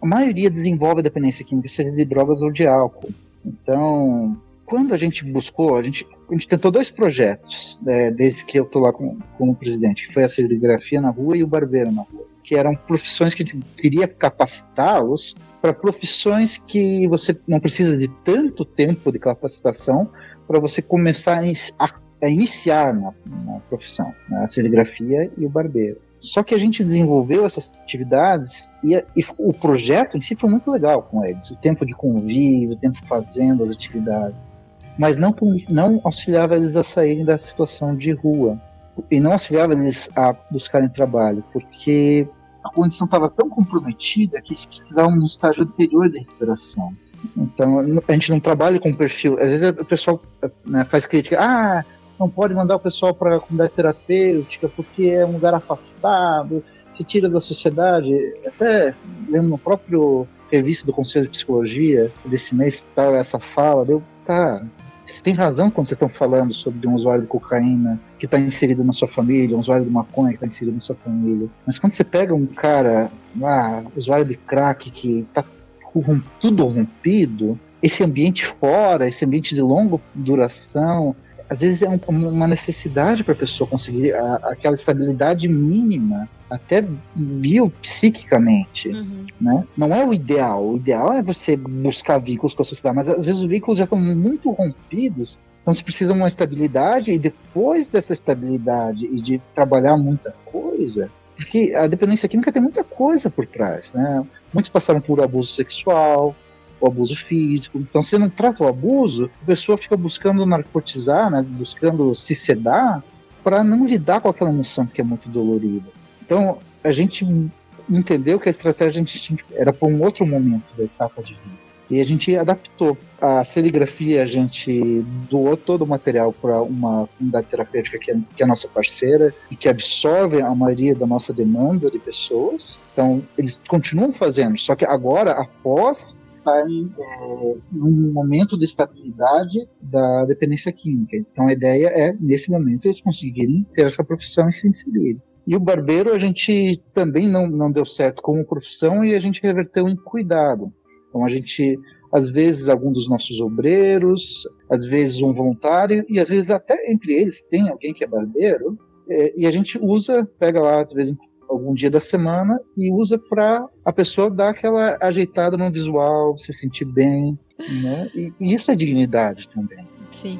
a maioria desenvolve dependência química, seja de drogas ou de álcool. Então, quando a gente buscou, a gente, a gente tentou dois projetos, né, desde que eu estou lá como, como presidente, que foi a serigrafia na rua e o barbeiro na rua, que eram profissões que a gente queria capacitá-los para profissões que você não precisa de tanto tempo de capacitação para você começar a, a iniciar na, na profissão, né, a serigrafia e o barbeiro. Só que a gente desenvolveu essas atividades e, e, o projeto em si foi muito legal com eles. O tempo de convívio, o tempo fazendo as atividades mas não, não auxiliava eles a saírem da situação de rua e não auxiliava eles a buscarem trabalho, porque a condição estava tão comprometida que eles precisavam um estágio anterior de recuperação. Então, a gente não trabalha com perfil. Às vezes o pessoal né, faz crítica, ah, não pode mandar o pessoal para a comunidade terapêutica porque é um lugar afastado, se tira da sociedade. Até lendo no próprio revista do Conselho de Psicologia desse mês, estava essa fala, deu, tá, você tem razão quando vocês estão falando sobre um usuário de cocaína que está inserido na sua família, um usuário de maconha que está inserido na sua família. Mas quando você pega um cara, ah, usuário de crack que está tudo rompido, esse ambiente fora, esse ambiente de longa duração, às vezes é um, uma necessidade para a pessoa conseguir a, aquela estabilidade mínima, até biopsiquicamente, uhum. né? Não é o ideal. O ideal é você buscar vínculos com a sociedade, mas às vezes os vínculos já estão muito rompidos, então você precisa de uma estabilidade e depois dessa estabilidade e de trabalhar muita coisa, porque a dependência química tem muita coisa por trás, né? Muitos passaram por abuso sexual, o abuso físico. Então, se não trata o abuso, a pessoa fica buscando narcotizar, né, buscando se sedar, para não lidar com aquela emoção que é muito dolorida. Então, a gente entendeu que a estratégia a gente era para um outro momento da etapa de vida. E a gente adaptou. A serigrafia, a gente doou todo o material para uma comunidade terapêutica que é, que é nossa parceira e que absorve a maioria da nossa demanda de pessoas. Então, eles continuam fazendo, só que agora, após está em é, num momento de estabilidade da dependência química. Então a ideia é, nesse momento, eles conseguirem ter essa profissão e se inserirem. E o barbeiro a gente também não, não deu certo como profissão e a gente reverteu em cuidado. Então a gente, às vezes, algum dos nossos obreiros, às vezes um voluntário, e às vezes até entre eles tem alguém que é barbeiro, é, e a gente usa, pega lá, de vez em algum dia da semana e usa para a pessoa dar aquela ajeitada no visual, se sentir bem, né? E, e isso é dignidade também. Sim.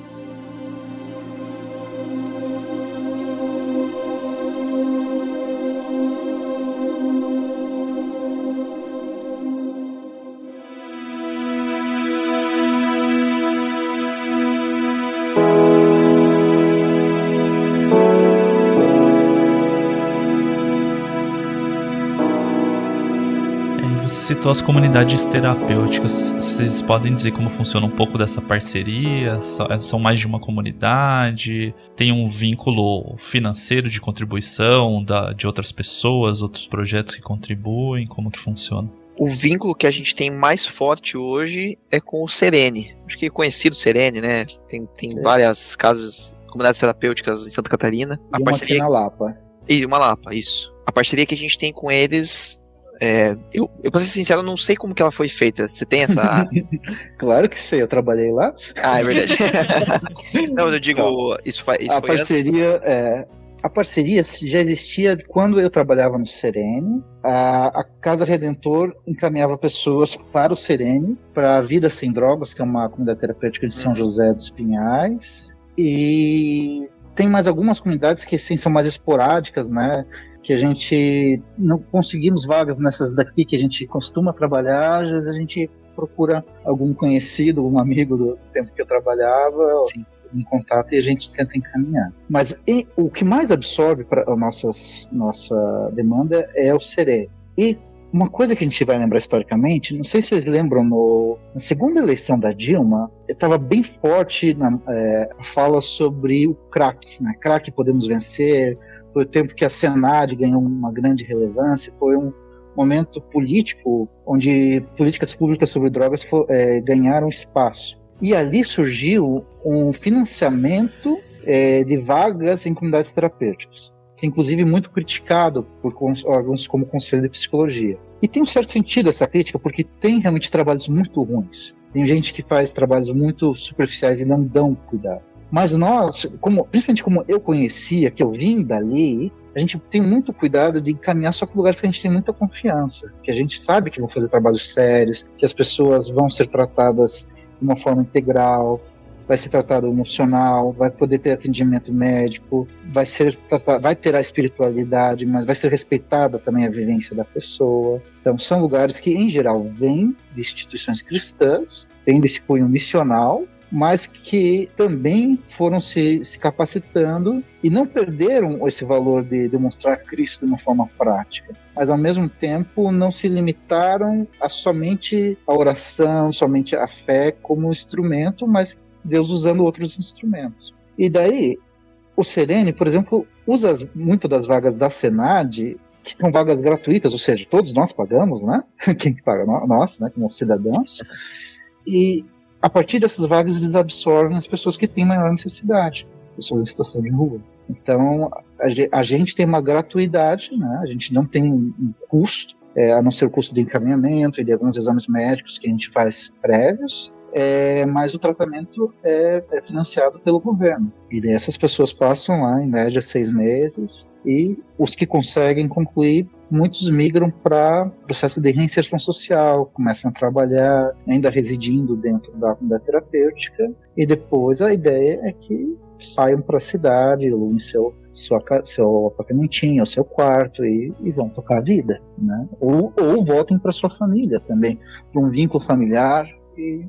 É, as comunidades terapêuticas. Vocês podem dizer como funciona um pouco dessa parceria? Só- São mais de uma comunidade? Tem um vínculo financeiro de contribuição da, de outras pessoas, outros projetos que contribuem? Como que funciona? O vínculo que a gente tem mais forte hoje é com o Serene. Acho que é conhecido Serene, né? Tem, tem É. várias casas, comunidades terapêuticas em Santa Catarina. A e uma aqui parceria na Lapa. E uma Lapa, isso. A parceria que a gente tem com eles. É, eu, eu, pra ser sincero, não sei como que ela foi feita. Você tem essa. Claro que sei, eu trabalhei lá. ah, é verdade. não, mas eu digo, isso, fa- isso a foi parceria é, a parceria já existia quando eu trabalhava no Serene. A, a Casa Redentor encaminhava pessoas para o Serene, para a Vida Sem Drogas, que é uma comunidade terapêutica de São Uhum. José dos Pinhais. E tem mais algumas comunidades que sim, são mais esporádicas, né? Que a gente não conseguimos vagas nessas daqui que a gente costuma trabalhar, às vezes a gente procura algum conhecido, algum amigo do tempo que eu trabalhava, Sim. em contato e a gente tenta encaminhar. Mas e, o que mais absorve para a nossas, nossa demanda é o Seré. E uma coisa que a gente vai lembrar historicamente, não sei se vocês lembram, no, na segunda eleição da Dilma, estava bem forte na é, a fala sobre o crack, né? Crack podemos vencer. Foi o tempo que a Senad ganhou uma grande relevância, foi um momento político onde políticas públicas sobre drogas fo- é, ganharam espaço. E ali surgiu um financiamento é, de vagas em comunidades terapêuticas, que é inclusive muito criticado por órgãos como o Conselho de Psicologia. E tem um certo sentido essa crítica, porque tem realmente trabalhos muito ruins. Tem gente que faz trabalhos muito superficiais e não dão cuidado. Mas nós, como, principalmente como eu conhecia, que eu vim dali, a gente tem muito cuidado de encaminhar só para lugares que a gente tem muita confiança, que a gente sabe que vão fazer trabalhos sérios, que as pessoas vão ser tratadas de uma forma integral, vai ser tratado emocional, vai poder ter atendimento médico, vai ser vai ter a espiritualidade, mas vai ser respeitada também a vivência da pessoa. Então são lugares que em geral vêm de instituições cristãs, vêm desse cunho missional, mas que também foram se, se capacitando e não perderam esse valor de demonstrar Cristo de uma forma prática, mas ao mesmo tempo não se limitaram a somente a oração, somente a fé como instrumento, mas Deus usando outros instrumentos. E daí, o Serene, por exemplo, usa muito das vagas da Senad, que são vagas gratuitas, ou seja, todos nós pagamos, né? Quem que paga? Nós, né? Como cidadãos. E a partir dessas vagas, eles absorvem as pessoas que têm maior necessidade, pessoas em situação de rua. Então, a, ge- a gente tem uma gratuidade, né? A gente não tem um custo, é, a não ser o custo de encaminhamento e de alguns exames médicos que a gente faz prévios, é, mas o tratamento é, é financiado pelo governo. E essas pessoas passam lá, em média, seis meses, e os que conseguem concluir, muitos migram para processo de reinserção social, começam a trabalhar, ainda residindo dentro da terapêutica, e depois a ideia é que saiam para a cidade, aluguem seu, sua, seu apartamentinho, seu quarto e, e vão tocar a vida, né? Ou, ou voltem para sua família também, para um vínculo familiar e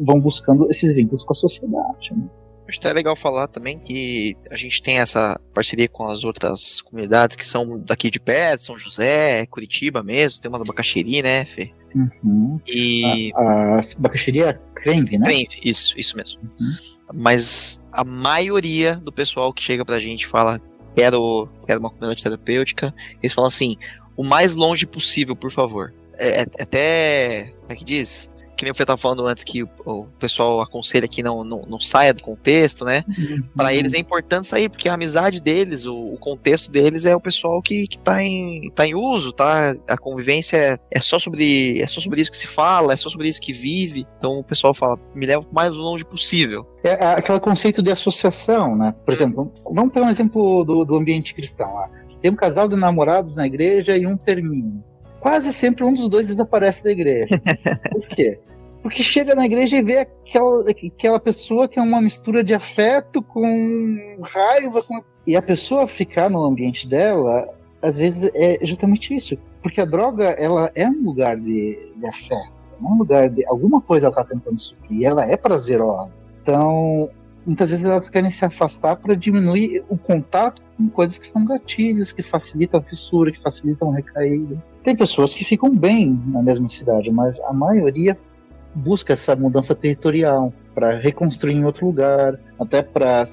vão buscando esses vínculos com a sociedade. Né? Acho que é legal falar também que a gente tem essa parceria com as outras comunidades que são daqui de perto, São José, Curitiba mesmo, tem uma da Bacaxiri, né, Fê? Uhum. E. A, a bacaxeria creme, né? Tem, isso, isso mesmo. Uhum. Mas a maioria do pessoal que chega pra gente fala quero, quero uma comunidade terapêutica, eles falam assim, o mais longe possível, por favor. É, é- até, como é que diz? Que nem o Fê tava falando antes que o, pessoal aconselha que não, não, não saia do contexto, né? Pra eles é importante sair, porque a amizade deles, o, o contexto deles é o pessoal que, que tá, em, tá em uso, tá? A convivência é, é só sobre é só sobre isso que se fala, é só sobre isso que vive. Então o pessoal fala, me leva o mais longe possível. É a- aquele conceito de associação, né? Por exemplo, vamos pegar um exemplo do, do ambiente cristão lá. tem um casal de namorados na igreja e um termina. Quase sempre um dos dois desaparece da igreja. Por quê? Porque chega na igreja e vê aquela, aquela pessoa que é uma mistura de afeto com raiva. Com... E a pessoa ficar no ambiente dela, às vezes é justamente isso. Porque a droga, ela é um lugar de, de afeto. É um lugar de. Alguma coisa ela está tentando suprir. Ela é prazerosa. Então, muitas vezes elas querem se afastar para diminuir o contato com coisas que são gatilhos, que facilitam a fissura, que facilitam a recaída. Tem pessoas que ficam bem na mesma cidade, mas a maioria busca essa mudança territorial para reconstruir em outro lugar, até para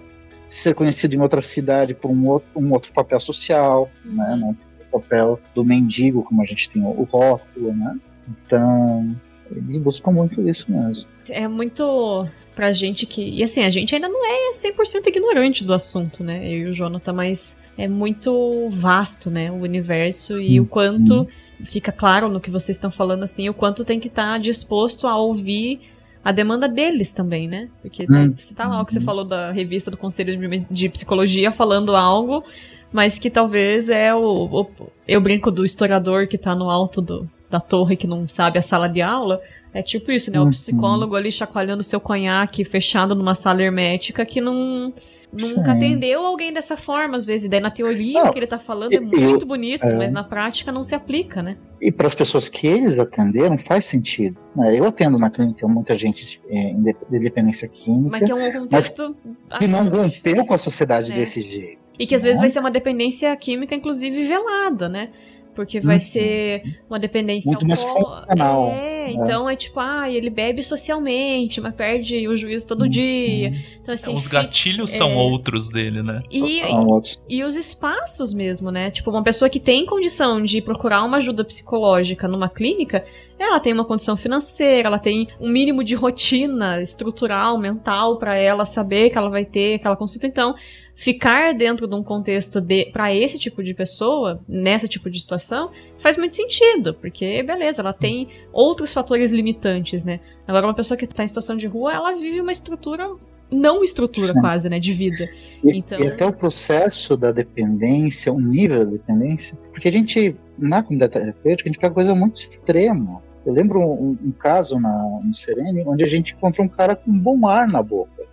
ser conhecido em outra cidade por um outro, um outro papel social, né, Uhum. né, o papel do mendigo, como a gente tem o rótulo, né? Então, eles buscam muito isso mesmo. É muito pra gente que. E assim, a gente ainda não é 100% ignorante do assunto, né? Eu e o Jonathan, mas é muito vasto, né? O universo e o quanto. Fica claro no que vocês estão falando, assim, o quanto tem que estar disposto a ouvir a demanda deles também, né? Porque tá, Hum. você tá lá o que você falou da revista do Conselho de, de Psicologia falando algo, mas que talvez é o, o- Eu brinco do historiador que tá no alto do, da torre que não sabe a sala de aula. É tipo isso, né? O Uhum. psicólogo ali chacoalhando seu conhaque fechado numa sala hermética que não. Nunca Sim. atendeu alguém dessa forma, às vezes. Daí na teoria Não, o que ele tá falando é muito bonito, é. mas na prática não se aplica, né? E para as pessoas que eles atenderam, faz sentido. né? Eu atendo na clínica muita gente é, de de dependência química Mas que é um contexto. que não rompeu com a sociedade É. desse jeito. E que às vezes né? vai ser uma dependência química, inclusive, velada, né? Porque vai Uhum. ser uma dependência Muito mais funcional, É, então é tipo, ah, ele bebe socialmente, mas perde o juízo todo dia. Então, assim, Os fica- gatilhos são é. outros dele, né? E, outros. e os espaços mesmo, né? Tipo, uma pessoa que tem condição de procurar uma ajuda psicológica numa clínica, ela tem uma condição financeira, ela tem um mínimo de rotina estrutural, mental pra ela saber que ela vai ter aquela consulta. Então, ficar dentro de um contexto de para esse tipo de pessoa, nessa tipo de situação, faz muito sentido, porque beleza, ela tem outros fatores limitantes, né? Agora uma pessoa que tá em situação de rua, ela vive uma estrutura não estrutura quase, né, de vida. E, Então- e até o processo da dependência, o nível da dependência, porque a gente, na comunidade terapêutica, a gente pega coisa muito extrema. Eu lembro um, um caso na, no Serene, onde a gente encontrou um cara com bom ar na boca,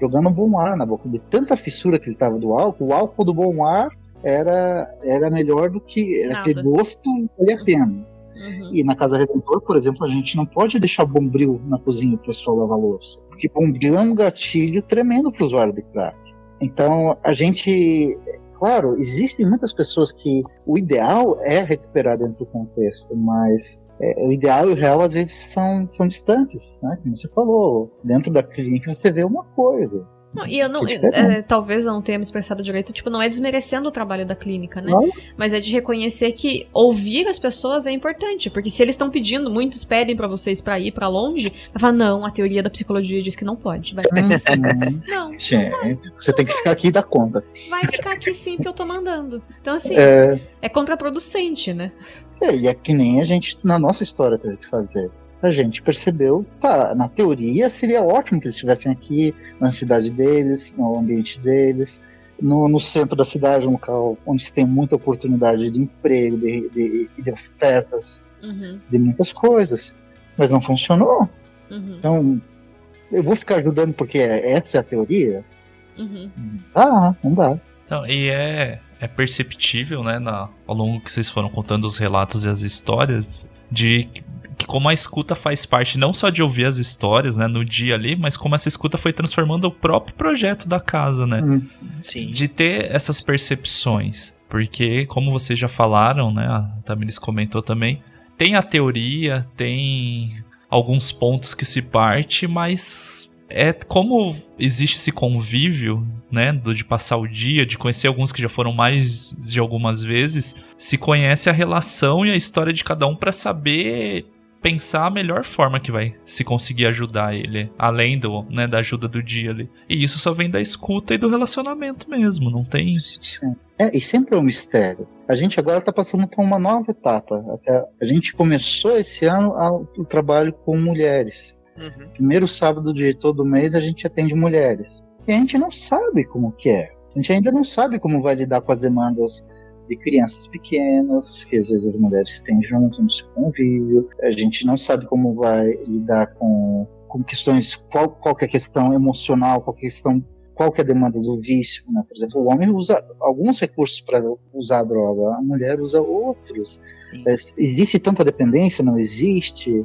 jogando bom ar na boca, de tanta fissura que ele tava do álcool, o álcool do bom ar era, era melhor do que era aquele gosto vale a pena. Uhum. E na Casa Redentor, por exemplo, a gente não pode deixar bombril na cozinha para o pessoal lavar louça. Porque bombril é um gatilho tremendo para o usuário de crack. Então, a gente. Claro, existem muitas pessoas que o ideal é recuperar dentro do contexto, mas é, o ideal e o real às vezes são, são distantes, né? Como você falou, dentro da clínica você vê uma coisa. Não, e eu não. É diferente. é, talvez eu não tenha me expressado direito, tipo, não é desmerecendo o trabalho da clínica, né? Não. Mas é de reconhecer que ouvir as pessoas é importante. Porque se eles estão pedindo, muitos pedem pra vocês pra ir pra longe, vai falar, não, a teoria da psicologia diz que não pode. Vai, Uhum. não, Sim, você tem que ficar aqui e dar conta. vai ficar aqui sim que eu tô mandando. Então, assim, é, É, contraproducente, né? É, e é que nem a gente, na nossa história, teve que fazer. A gente percebeu, tá, na teoria seria ótimo que eles estivessem aqui, na cidade deles, no ambiente deles, no, no centro da cidade, um local onde se tem muita oportunidade de emprego, de, de, de ofertas, Uhum, de muitas coisas. Mas não funcionou. uhum, Então, eu vou ficar ajudando porque essa é a teoria? uhum. Ah, não dá. Então, e é, é perceptível, né, na, ao longo que vocês foram contando os relatos e as histórias, de que, como a escuta faz parte não só de ouvir as histórias, né, no dia ali, mas como essa escuta foi transformando o próprio projeto da casa, né? Hum. Sim. de ter essas percepções. Porque, como vocês já falaram, né? A Tamiris comentou também. Tem a teoria, tem alguns pontos que se parte, mas é como existe esse convívio, né? Do, de passar o dia, de conhecer alguns que já foram mais de algumas vezes, se conhece a relação e a história de cada um para saber pensar a melhor forma que vai se conseguir ajudar ele, além do, né, da ajuda do dia ali. E isso só vem da escuta e do relacionamento mesmo, não tem. É, e sempre é um mistério. A gente agora está passando por uma nova etapa. A gente começou esse ano o trabalho com mulheres. Uhum. Primeiro sábado de todo mês a gente atende mulheres. E a gente não sabe como que é. A gente ainda não sabe como vai lidar com as demandas de crianças pequenas, que às vezes as mulheres têm junto no seu convívio. A gente não sabe como vai lidar com, com questões, qual, qual que é questão emocional, qual que é questão qual que é a demanda do vício, né? Por exemplo, o homem usa alguns recursos para usar a droga, a mulher usa outros. É, existe tanta dependência? Não existe?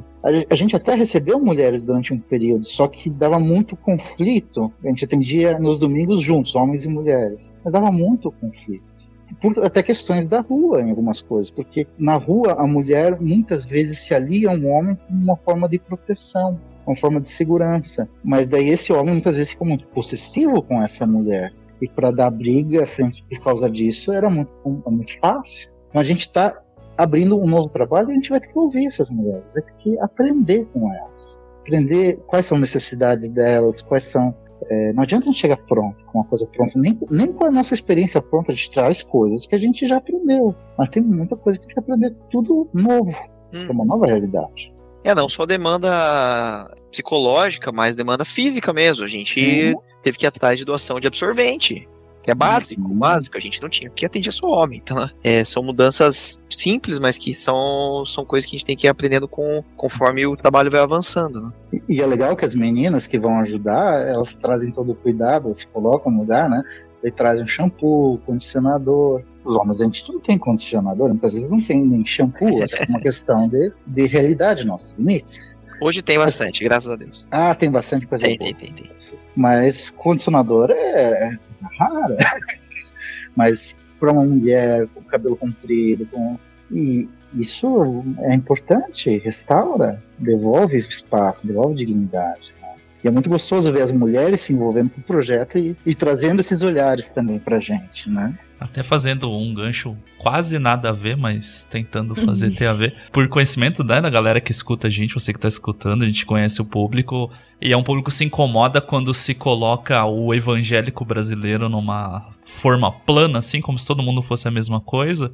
A, gente até recebeu mulheres durante um período, só que dava muito conflito. A gente atendia nos domingos juntos, homens e mulheres, mas dava muito conflito. Por até questões da rua em algumas coisas, porque na rua a mulher muitas vezes se alia a um homem como uma forma de proteção uma forma de segurança. Mas daí esse homem muitas vezes ficou muito possessivo com essa mulher. E para dar briga frente por causa disso era muito, muito fácil. Então a gente está abrindo um novo trabalho a gente vai ter que ouvir essas mulheres, vai ter que aprender com elas. Aprender quais são as necessidades delas, quais são. É, não adianta a gente chegar pronto, com uma coisa pronta, nem, nem com a nossa experiência pronta, a gente traz coisas que a gente já aprendeu. Mas tem muita coisa que a gente aprender tudo novo, hum. é uma nova realidade. É, não só demanda psicológica, mas demanda física mesmo. A gente uhum. teve que ir atrás de doação de absorvente, é básico, uhum. básico. A gente não tinha, porque atendia só homem. Então, é, são mudanças simples, mas que são, são coisas que a gente tem que ir aprendendo com, conforme o trabalho vai avançando. Né? E, e é legal que as meninas que vão ajudar, elas trazem todo o cuidado, se colocam no lugar, né? Ele traz um shampoo, condicionador. Os homens, a gente não tem condicionador, muitas vezes não tem nem shampoo, é uma questão de, de realidade nossos limites. Hoje tem bastante, graças a Deus. Ah, tem bastante coisa tem, boa. Tem, tem, tem. Mas condicionador é, é coisa rara. Mas para uma mulher com cabelo comprido, com... e isso é importante, restaura, devolve espaço, devolve dignidade. E é muito gostoso ver as mulheres se envolvendo com o projeto e, e trazendo esses olhares também pra gente, né? Até fazendo um gancho quase nada a ver, mas tentando fazer ter a ver. Por conhecimento né, da galera que escuta a gente, você que tá escutando, a gente conhece o público. E é um público que se incomoda quando se coloca o evangélico brasileiro numa forma plana, assim, como se todo mundo fosse a mesma coisa.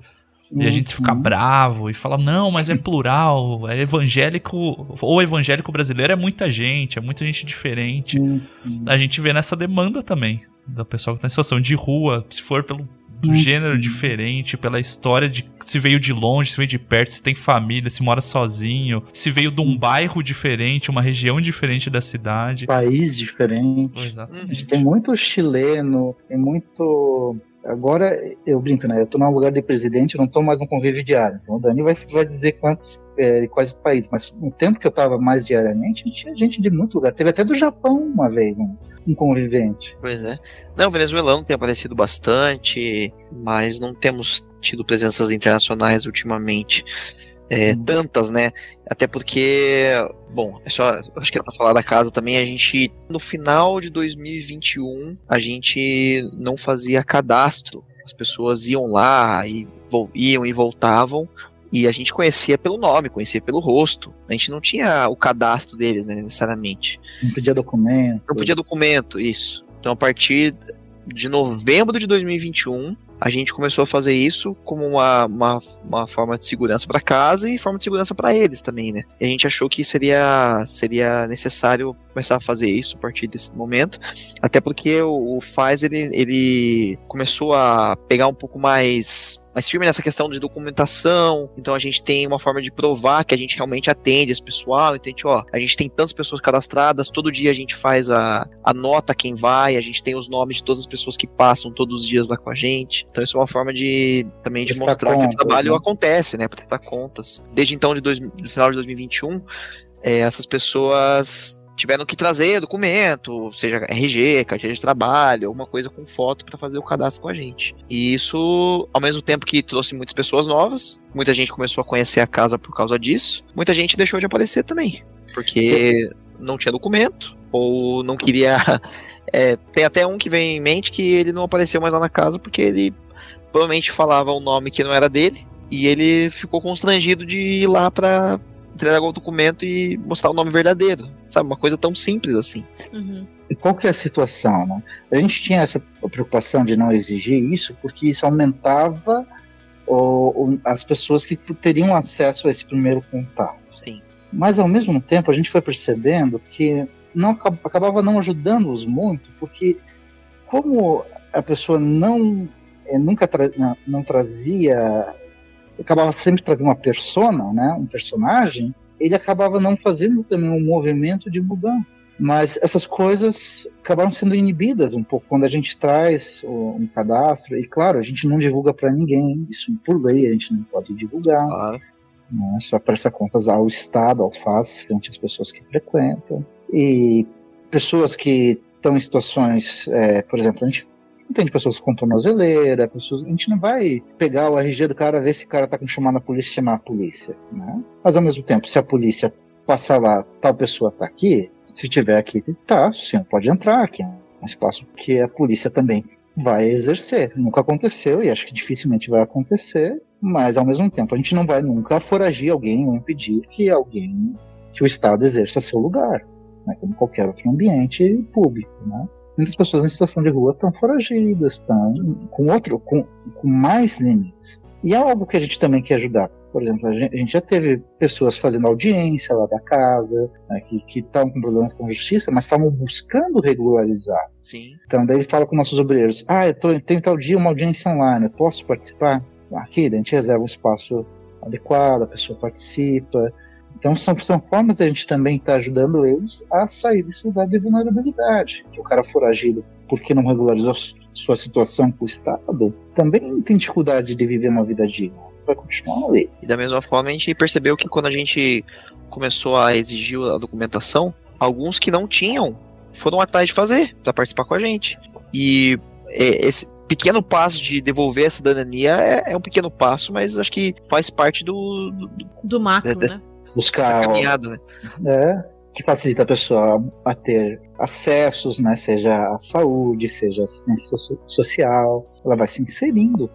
E a gente fica uhum. bravo e fala, não, mas é plural, é evangélico, ou evangélico brasileiro é muita gente, é muita gente diferente. Uhum. A gente vê nessa demanda também, da pessoa que tá em situação de rua, se for pelo uhum. gênero diferente, pela história de se veio de longe, se veio de perto, se tem família, se mora sozinho, se veio de um bairro diferente, uma região diferente da cidade. País diferente. Exatamente. Tem muito chileno, tem muito Agora, eu brinco, né? Eu tô no lugar de presidente, eu não tô mais no convívio diário. Então o Dani vai, vai dizer quantos, é, quais países. Mas no tempo que eu tava mais diariamente, tinha gente de muito lugar. Teve até do Japão uma vez, um, um convivente. Pois é. Não, o venezuelano tem aparecido bastante, mas não temos tido presenças internacionais ultimamente. É, hum. tantas, né? Até porque, bom, é só, acho que era pra falar da casa também, a gente, no final de 2021, a gente não fazia cadastro. As pessoas iam lá e iam e voltavam, e a gente conhecia pelo nome, conhecia pelo rosto. A gente não tinha o cadastro deles, né, necessariamente. Não podia documento. Não podia documento, isso. Então, a partir de novembro de 2021, a gente começou a fazer isso como uma, uma, uma forma de segurança para casa e forma de segurança para eles também, né? E a gente achou que seria, seria necessário começar a fazer isso a partir desse momento, até porque o, o Faz ele, ele começou a pegar um pouco mais mais firme nessa questão de documentação. Então a gente tem uma forma de provar que a gente realmente atende esse pessoal. Então a gente, ó, a gente tem tantas pessoas cadastradas, todo dia a gente faz a, a nota quem vai, a gente tem os nomes de todas as pessoas que passam todos os dias lá com a gente. Então isso é uma forma de também de mostrar contas, que o trabalho né? acontece, né, para contas. Desde então de dois, no final de 2021, é, essas pessoas tiveram que trazer documento, seja RG, carteira de trabalho, alguma coisa com foto para fazer o cadastro com a gente. E isso, ao mesmo tempo que trouxe muitas pessoas novas, muita gente começou a conhecer a casa por causa disso, muita gente deixou de aparecer também, porque não tinha documento ou não queria. É, tem até um que vem em mente que ele não apareceu mais lá na casa porque ele provavelmente falava um nome que não era dele e ele ficou constrangido de ir lá para entregar o documento e mostrar o nome verdadeiro. Sabe? Uma coisa tão simples assim. Uhum. E qual que é a situação, né? A gente tinha essa preocupação de não exigir isso porque isso aumentava o, o, as pessoas que teriam acesso a esse primeiro contato. Sim. Mas ao mesmo tempo a gente foi percebendo que não acabava não ajudando-os muito, porque como a pessoa não é, nunca tra não, não, trazia, acabava sempre trazendo uma persona, né, um personagem, ele acabava não fazendo também um movimento de mudança. Mas essas coisas acabaram sendo inibidas um pouco quando a gente traz um cadastro. E claro, a gente não divulga para ninguém, isso por lei a gente não pode divulgar. Claro. Né? Só presta contas ao Estado, ao FAS, frente às pessoas que frequentam. E pessoas que estão em situações, é, por exemplo, a gente entende pessoas com tornozeleira, pessoas, a gente não vai pegar o RG do cara, ver se o cara tá com chamar na polícia chamar a polícia, né? Mas ao mesmo tempo, se a polícia passar lá, tal pessoa tá aqui, se tiver aqui, tá, o senhor pode entrar aqui, é um espaço que a polícia também vai exercer. Nunca aconteceu e acho que dificilmente vai acontecer, mas ao mesmo tempo a gente não vai nunca foragir alguém ou impedir que alguém, que o Estado exerça seu lugar, né, como qualquer outro ambiente público, né? Muitas pessoas em situação de rua estão foragidas, estão com outro, com, com mais limites. E é algo que a gente também quer ajudar. Por exemplo, a gente, a gente já teve pessoas fazendo audiência lá da casa, né, que estavam com problemas com justiça, mas estavam buscando regularizar. Sim. Então, daí ele fala com nossos obreiros: Ah, eu tô, tenho tal dia uma audiência online, eu posso participar? Aqui, a gente reserva um espaço adequado, a pessoa participa. Então são, são formas de a gente também estar tá ajudando eles a sair desse lugar de vulnerabilidade. Que o cara foragido porque não regularizou sua situação com o Estado, também tem dificuldade de viver uma vida digna. Vai continuar ali. E da mesma forma a gente percebeu que quando a gente começou a exigir a documentação, alguns que não tinham foram atrás de fazer para participar com a gente. E é, esse pequeno passo de devolver a cidadania é, é, um pequeno passo, mas acho que faz parte do do, do macro, né? Buscar caminhada, né? É, que facilita a pessoa a ter acessos, né, seja a saúde, seja a assistência social, ela vai se inserindo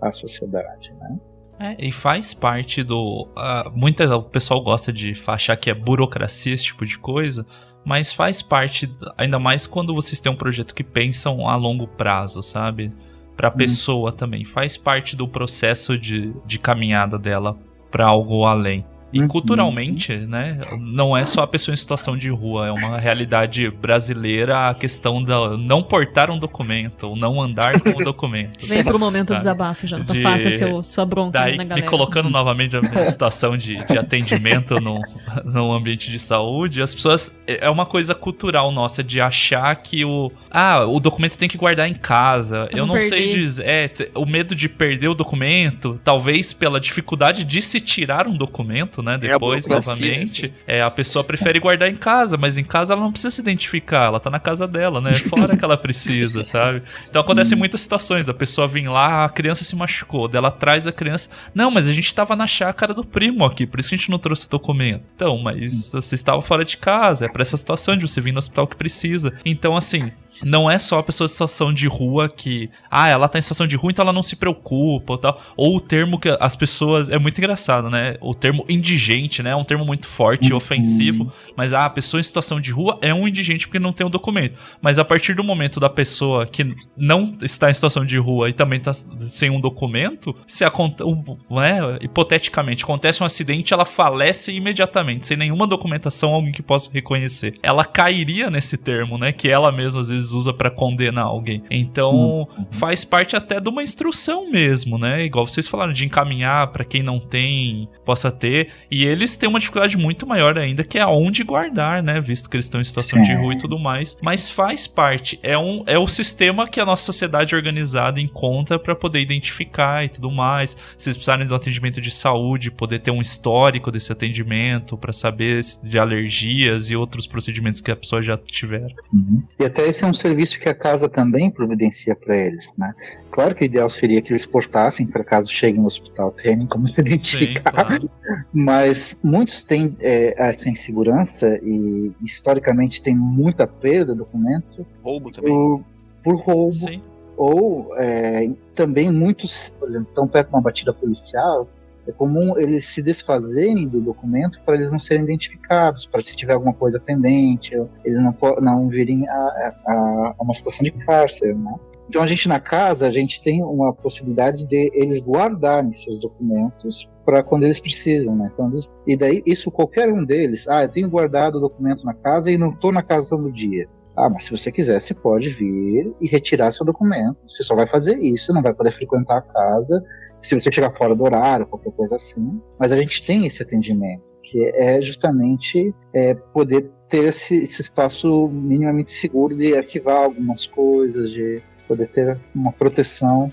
à sociedade, né? É, e faz parte do. Uh, muita, o pessoal gosta de achar que é burocracia esse tipo de coisa, mas faz parte, ainda mais quando vocês têm um projeto que pensam a longo prazo, sabe? Para a hum. pessoa também. Faz parte do processo de, de caminhada dela para algo além. E uhum. culturalmente, né, não é só a pessoa em situação de rua, é uma realidade brasileira a questão da não portar um documento, ou não andar com o documento. Vem pro momento do desabafo, já não tá fácil seu, sua bronca daí, na galera. Me colocando novamente na situação de, de atendimento no, no ambiente de saúde, as pessoas. É uma coisa cultural nossa de achar que o. Ah, o documento tem que guardar em casa. Eu não perder. sei dizer. É, o medo de perder o documento, talvez pela dificuldade de se tirar um documento, né? É depois, é novamente. É, a pessoa prefere guardar em casa, mas em casa ela não precisa se identificar, ela tá na casa dela, né? Fora que ela precisa, sabe? Então acontecem muitas situações, a pessoa vem lá, a criança se machucou, dela traz a criança. Não, mas a gente tava na chácara do primo aqui, por isso que a gente não trouxe documento. Então, mas você estava fora de casa, é pra essa situação de você vir no hospital que precisa. Então, assim, não é só a pessoa em situação de rua que, ah, ela tá em situação de rua, então ela não se preocupa ou tal. Ou o termo que as pessoas. É muito engraçado, né? O termo indigente, né? É um termo muito forte e uhum. ofensivo. Mas ah, a pessoa em situação de rua é um indigente porque não tem o um documento. Mas a partir do momento da pessoa que não está em situação de rua e também está sem um documento, se acontece. Né, hipoteticamente, acontece um acidente, ela falece imediatamente, sem nenhuma documentação, alguém que possa reconhecer. Ela cairia nesse termo, né? Que ela mesma às vezes vezes usa para condenar alguém. Então, uhum. faz parte até de uma instrução mesmo, né? Igual vocês falaram de encaminhar para quem não tem, possa ter. E eles têm uma dificuldade muito maior ainda, que é aonde guardar, né? Visto que eles estão em situação de rua e tudo mais. Mas faz parte. É, um, é o sistema que a nossa sociedade organizada encontra para poder identificar e tudo mais. Se eles precisarem um atendimento de saúde, poder ter um histórico desse atendimento para saber de alergias e outros procedimentos que a pessoa já tiver. Uhum. E até esse é um um serviço que a casa também providencia para eles, né? Claro que o ideal seria que eles portassem para caso cheguem no hospital, terem como se identificar, Sim, claro. mas muitos têm é, essa insegurança e historicamente tem muita perda de documento. Roubo também. Por, por roubo. Sim. Ou é, também muitos, por exemplo, estão perto de uma batida policial, é comum eles se desfazerem do documento para eles não serem identificados, para se tiver alguma coisa pendente, eles não, não virem a, a, a uma situação de cárcere, né? Então a gente na casa, a gente tem uma possibilidade de eles guardarem seus documentos para quando eles precisam, né? Então, e daí isso qualquer um deles, ah, eu tenho guardado o documento na casa e não estou na casa no dia. Ah, mas se você quiser, você pode vir e retirar seu documento. Você só vai fazer isso, não vai poder frequentar a casa se você chegar fora do horário, qualquer coisa assim. Mas a gente tem esse atendimento, que é justamente é, poder ter esse, esse espaço minimamente seguro de arquivar algumas coisas, de poder ter uma proteção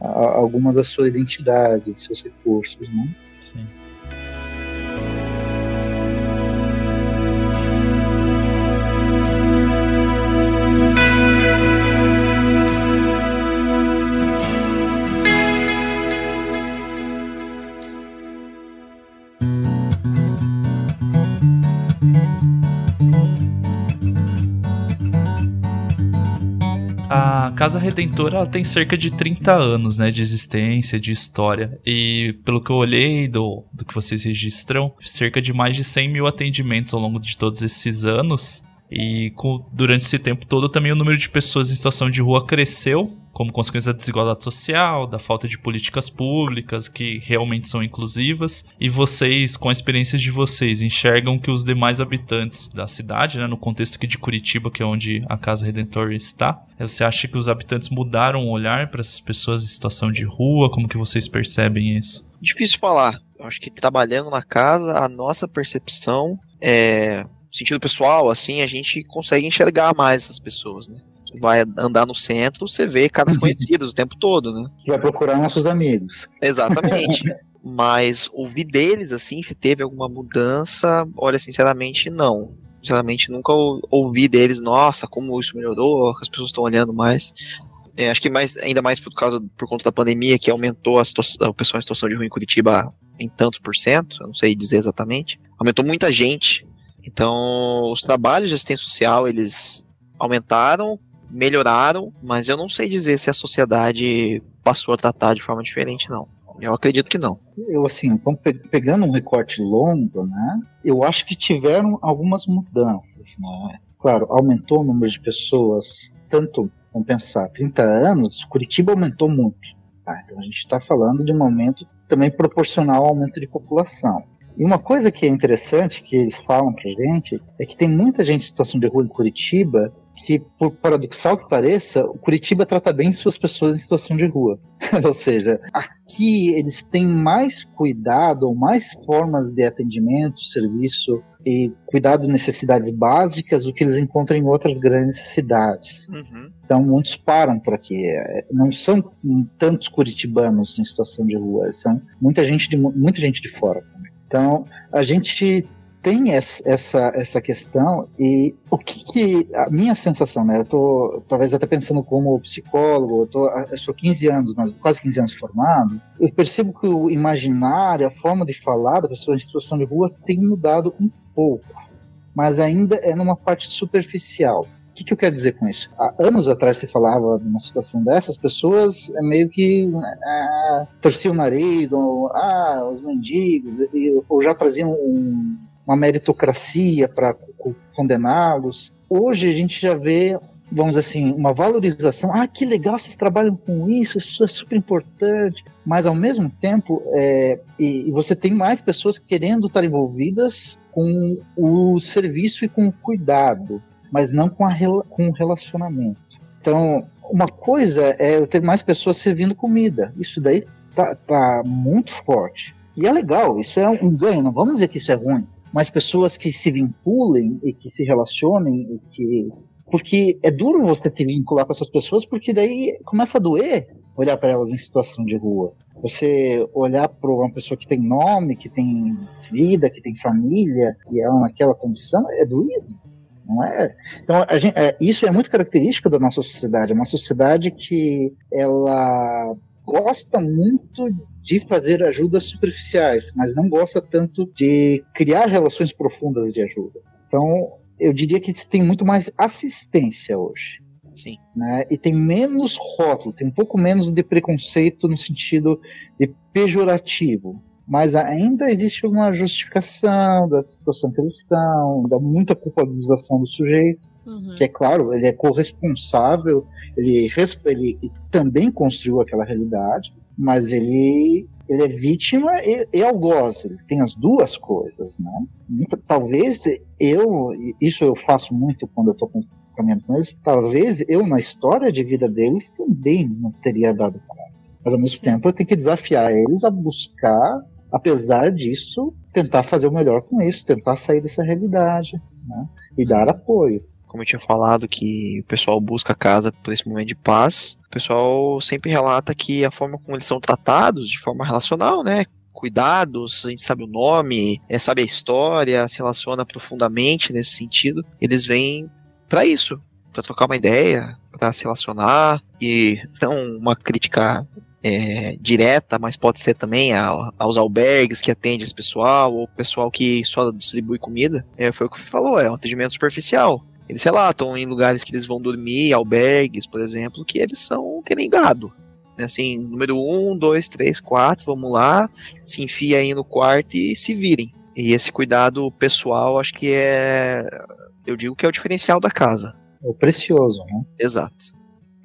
a alguma da sua identidade, dos seus recursos, né? Sim. A Casa Redentora ela tem cerca de 30 anos né, de existência, de história. E pelo que eu olhei do, do que vocês registram, cerca de mais de 100 mil atendimentos ao longo de todos esses anos. E com, durante esse tempo todo também o número de pessoas em situação de rua cresceu, como consequência da desigualdade social, da falta de políticas públicas que realmente são inclusivas. E vocês, com a experiência de vocês, enxergam que os demais habitantes da cidade, né, no contexto aqui de Curitiba, que é onde a Casa Redentor está, você acha que os habitantes mudaram o olhar para essas pessoas em situação de rua? Como que vocês percebem isso? Difícil falar. Eu acho que trabalhando na casa, a nossa percepção é sentido pessoal, assim, a gente consegue enxergar mais essas pessoas, né? Vai andar no centro, você vê caras conhecidos o tempo todo, né? Vai procurar nossos amigos. Exatamente. Mas ouvir deles, assim, se teve alguma mudança, olha, sinceramente, não. Sinceramente, nunca ouvi deles, nossa, como isso melhorou, as pessoas estão olhando mais. É, acho que mais, ainda mais por causa por conta da pandemia, que aumentou a, situação, a pessoa em situação de ruim em Curitiba em tantos por cento, eu não sei dizer exatamente. Aumentou muita gente então, os trabalhos de assistência social, eles aumentaram, melhoraram, mas eu não sei dizer se a sociedade passou a tratar de forma diferente, não. Eu acredito que não. Eu, assim, pegando um recorte longo, né, eu acho que tiveram algumas mudanças, né. Claro, aumentou o número de pessoas, tanto, vamos pensar, 30 anos, Curitiba aumentou muito. Tá? Então a gente está falando de um aumento também proporcional ao aumento de população. E uma coisa que é interessante que eles falam pra gente é que tem muita gente em situação de rua em Curitiba que, por paradoxal que pareça, o Curitiba trata bem suas pessoas em situação de rua. ou seja, aqui eles têm mais cuidado ou mais formas de atendimento, serviço e cuidado de necessidades básicas do que eles encontram em outras grandes cidades. Uhum. Então muitos param por aqui. É, não são tantos curitibanos em situação de rua, são muita gente de, muita gente de fora também. Então, a gente tem essa, essa questão e o que, que a minha sensação, né? Eu tô talvez até pensando como psicólogo, eu, tô, eu sou 15 anos, mas quase 15 anos formado, eu percebo que o imaginário, a forma de falar da pessoa em situação de rua tem mudado um pouco, mas ainda é numa parte superficial. Que, que eu quero dizer com isso? Há anos atrás você falava de uma situação dessas, pessoas é meio que ah, torciam o nariz, ou ah, os mendigos, ou já traziam um, uma meritocracia para condená-los. Hoje a gente já vê, vamos dizer assim, uma valorização. Ah, que legal, vocês trabalham com isso, isso é super importante. Mas ao mesmo tempo, é, e, e você tem mais pessoas querendo estar envolvidas com o serviço e com o cuidado mas não com, a, com o relacionamento. Então, uma coisa é eu ter mais pessoas servindo comida. Isso daí tá, tá muito forte. E é legal, isso é um ganho, não vamos dizer que isso é ruim. Mas pessoas que se vinculem e que se relacionem e que porque é duro você se vincular com essas pessoas, porque daí começa a doer olhar para elas em situação de rua. Você olhar para uma pessoa que tem nome, que tem vida, que tem família, e ela naquela condição, é doído não é? Então, gente, é, isso é muito característico da nossa sociedade, é uma sociedade que ela gosta muito de fazer ajudas superficiais, mas não gosta tanto de criar relações profundas de ajuda. Então, eu diria que tem muito mais assistência hoje. Sim. Né? E tem menos rótulo, tem um pouco menos de preconceito no sentido de pejorativo mas ainda existe uma justificação da situação que eles estão, da muita culpabilização do sujeito, uhum. que é claro, ele é corresponsável, ele, ele também construiu aquela realidade, mas ele, ele é vítima e, e algoz, ele tem as duas coisas, né? Talvez eu, isso eu faço muito quando eu estou com caminhando com eles, talvez eu, na história de vida deles, também não teria dado conta. Mas ao mesmo tempo eu tenho que desafiar eles a buscar, apesar disso, tentar fazer o melhor com isso, tentar sair dessa realidade né? e dar apoio. Como eu tinha falado que o pessoal busca a casa por esse momento de paz, o pessoal sempre relata que a forma como eles são tratados, de forma relacional, né? Cuidados, a gente sabe o nome, é, sabe a história, se relaciona profundamente nesse sentido. Eles vêm para isso, para trocar uma ideia, para se relacionar e não uma crítica é, direta, mas pode ser também a, aos albergues que atende esse pessoal, ou pessoal que só distribui comida. É, foi o que você falou, é um atendimento superficial. Eles relatam em lugares que eles vão dormir, albergues, por exemplo, que eles são que nem gado. Né, assim, número um, dois, três, quatro, vamos lá, se enfia aí no quarto e se virem. E esse cuidado pessoal, acho que é. Eu digo que é o diferencial da casa. É o precioso, né? Exato.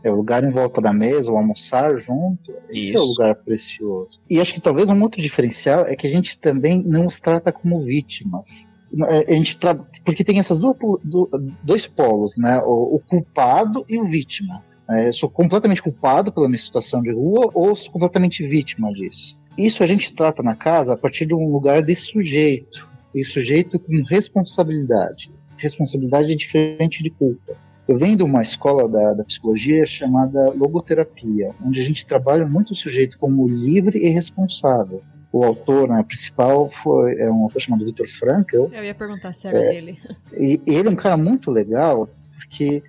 É o lugar em volta da mesa, o almoçar junto. Esse é o Isso. lugar precioso. E acho que talvez um outro diferencial é que a gente também não os trata como vítimas. É, A gente tra... Porque tem essas duas, dois polos, né? O, o culpado e o vítima. É, eu sou completamente culpado pela minha situação de rua ou sou completamente vítima disso. Isso a gente trata na casa a partir de um lugar de sujeito. E sujeito com responsabilidade. Responsabilidade é diferente de culpa. Eu venho de uma escola da, da psicologia chamada logoterapia, onde a gente trabalha muito o sujeito como livre e responsável. O autor né, principal foi é um autor chamado Viktor Frankl, Eu ia perguntar se era É. dele. e ele é um cara muito legal, porque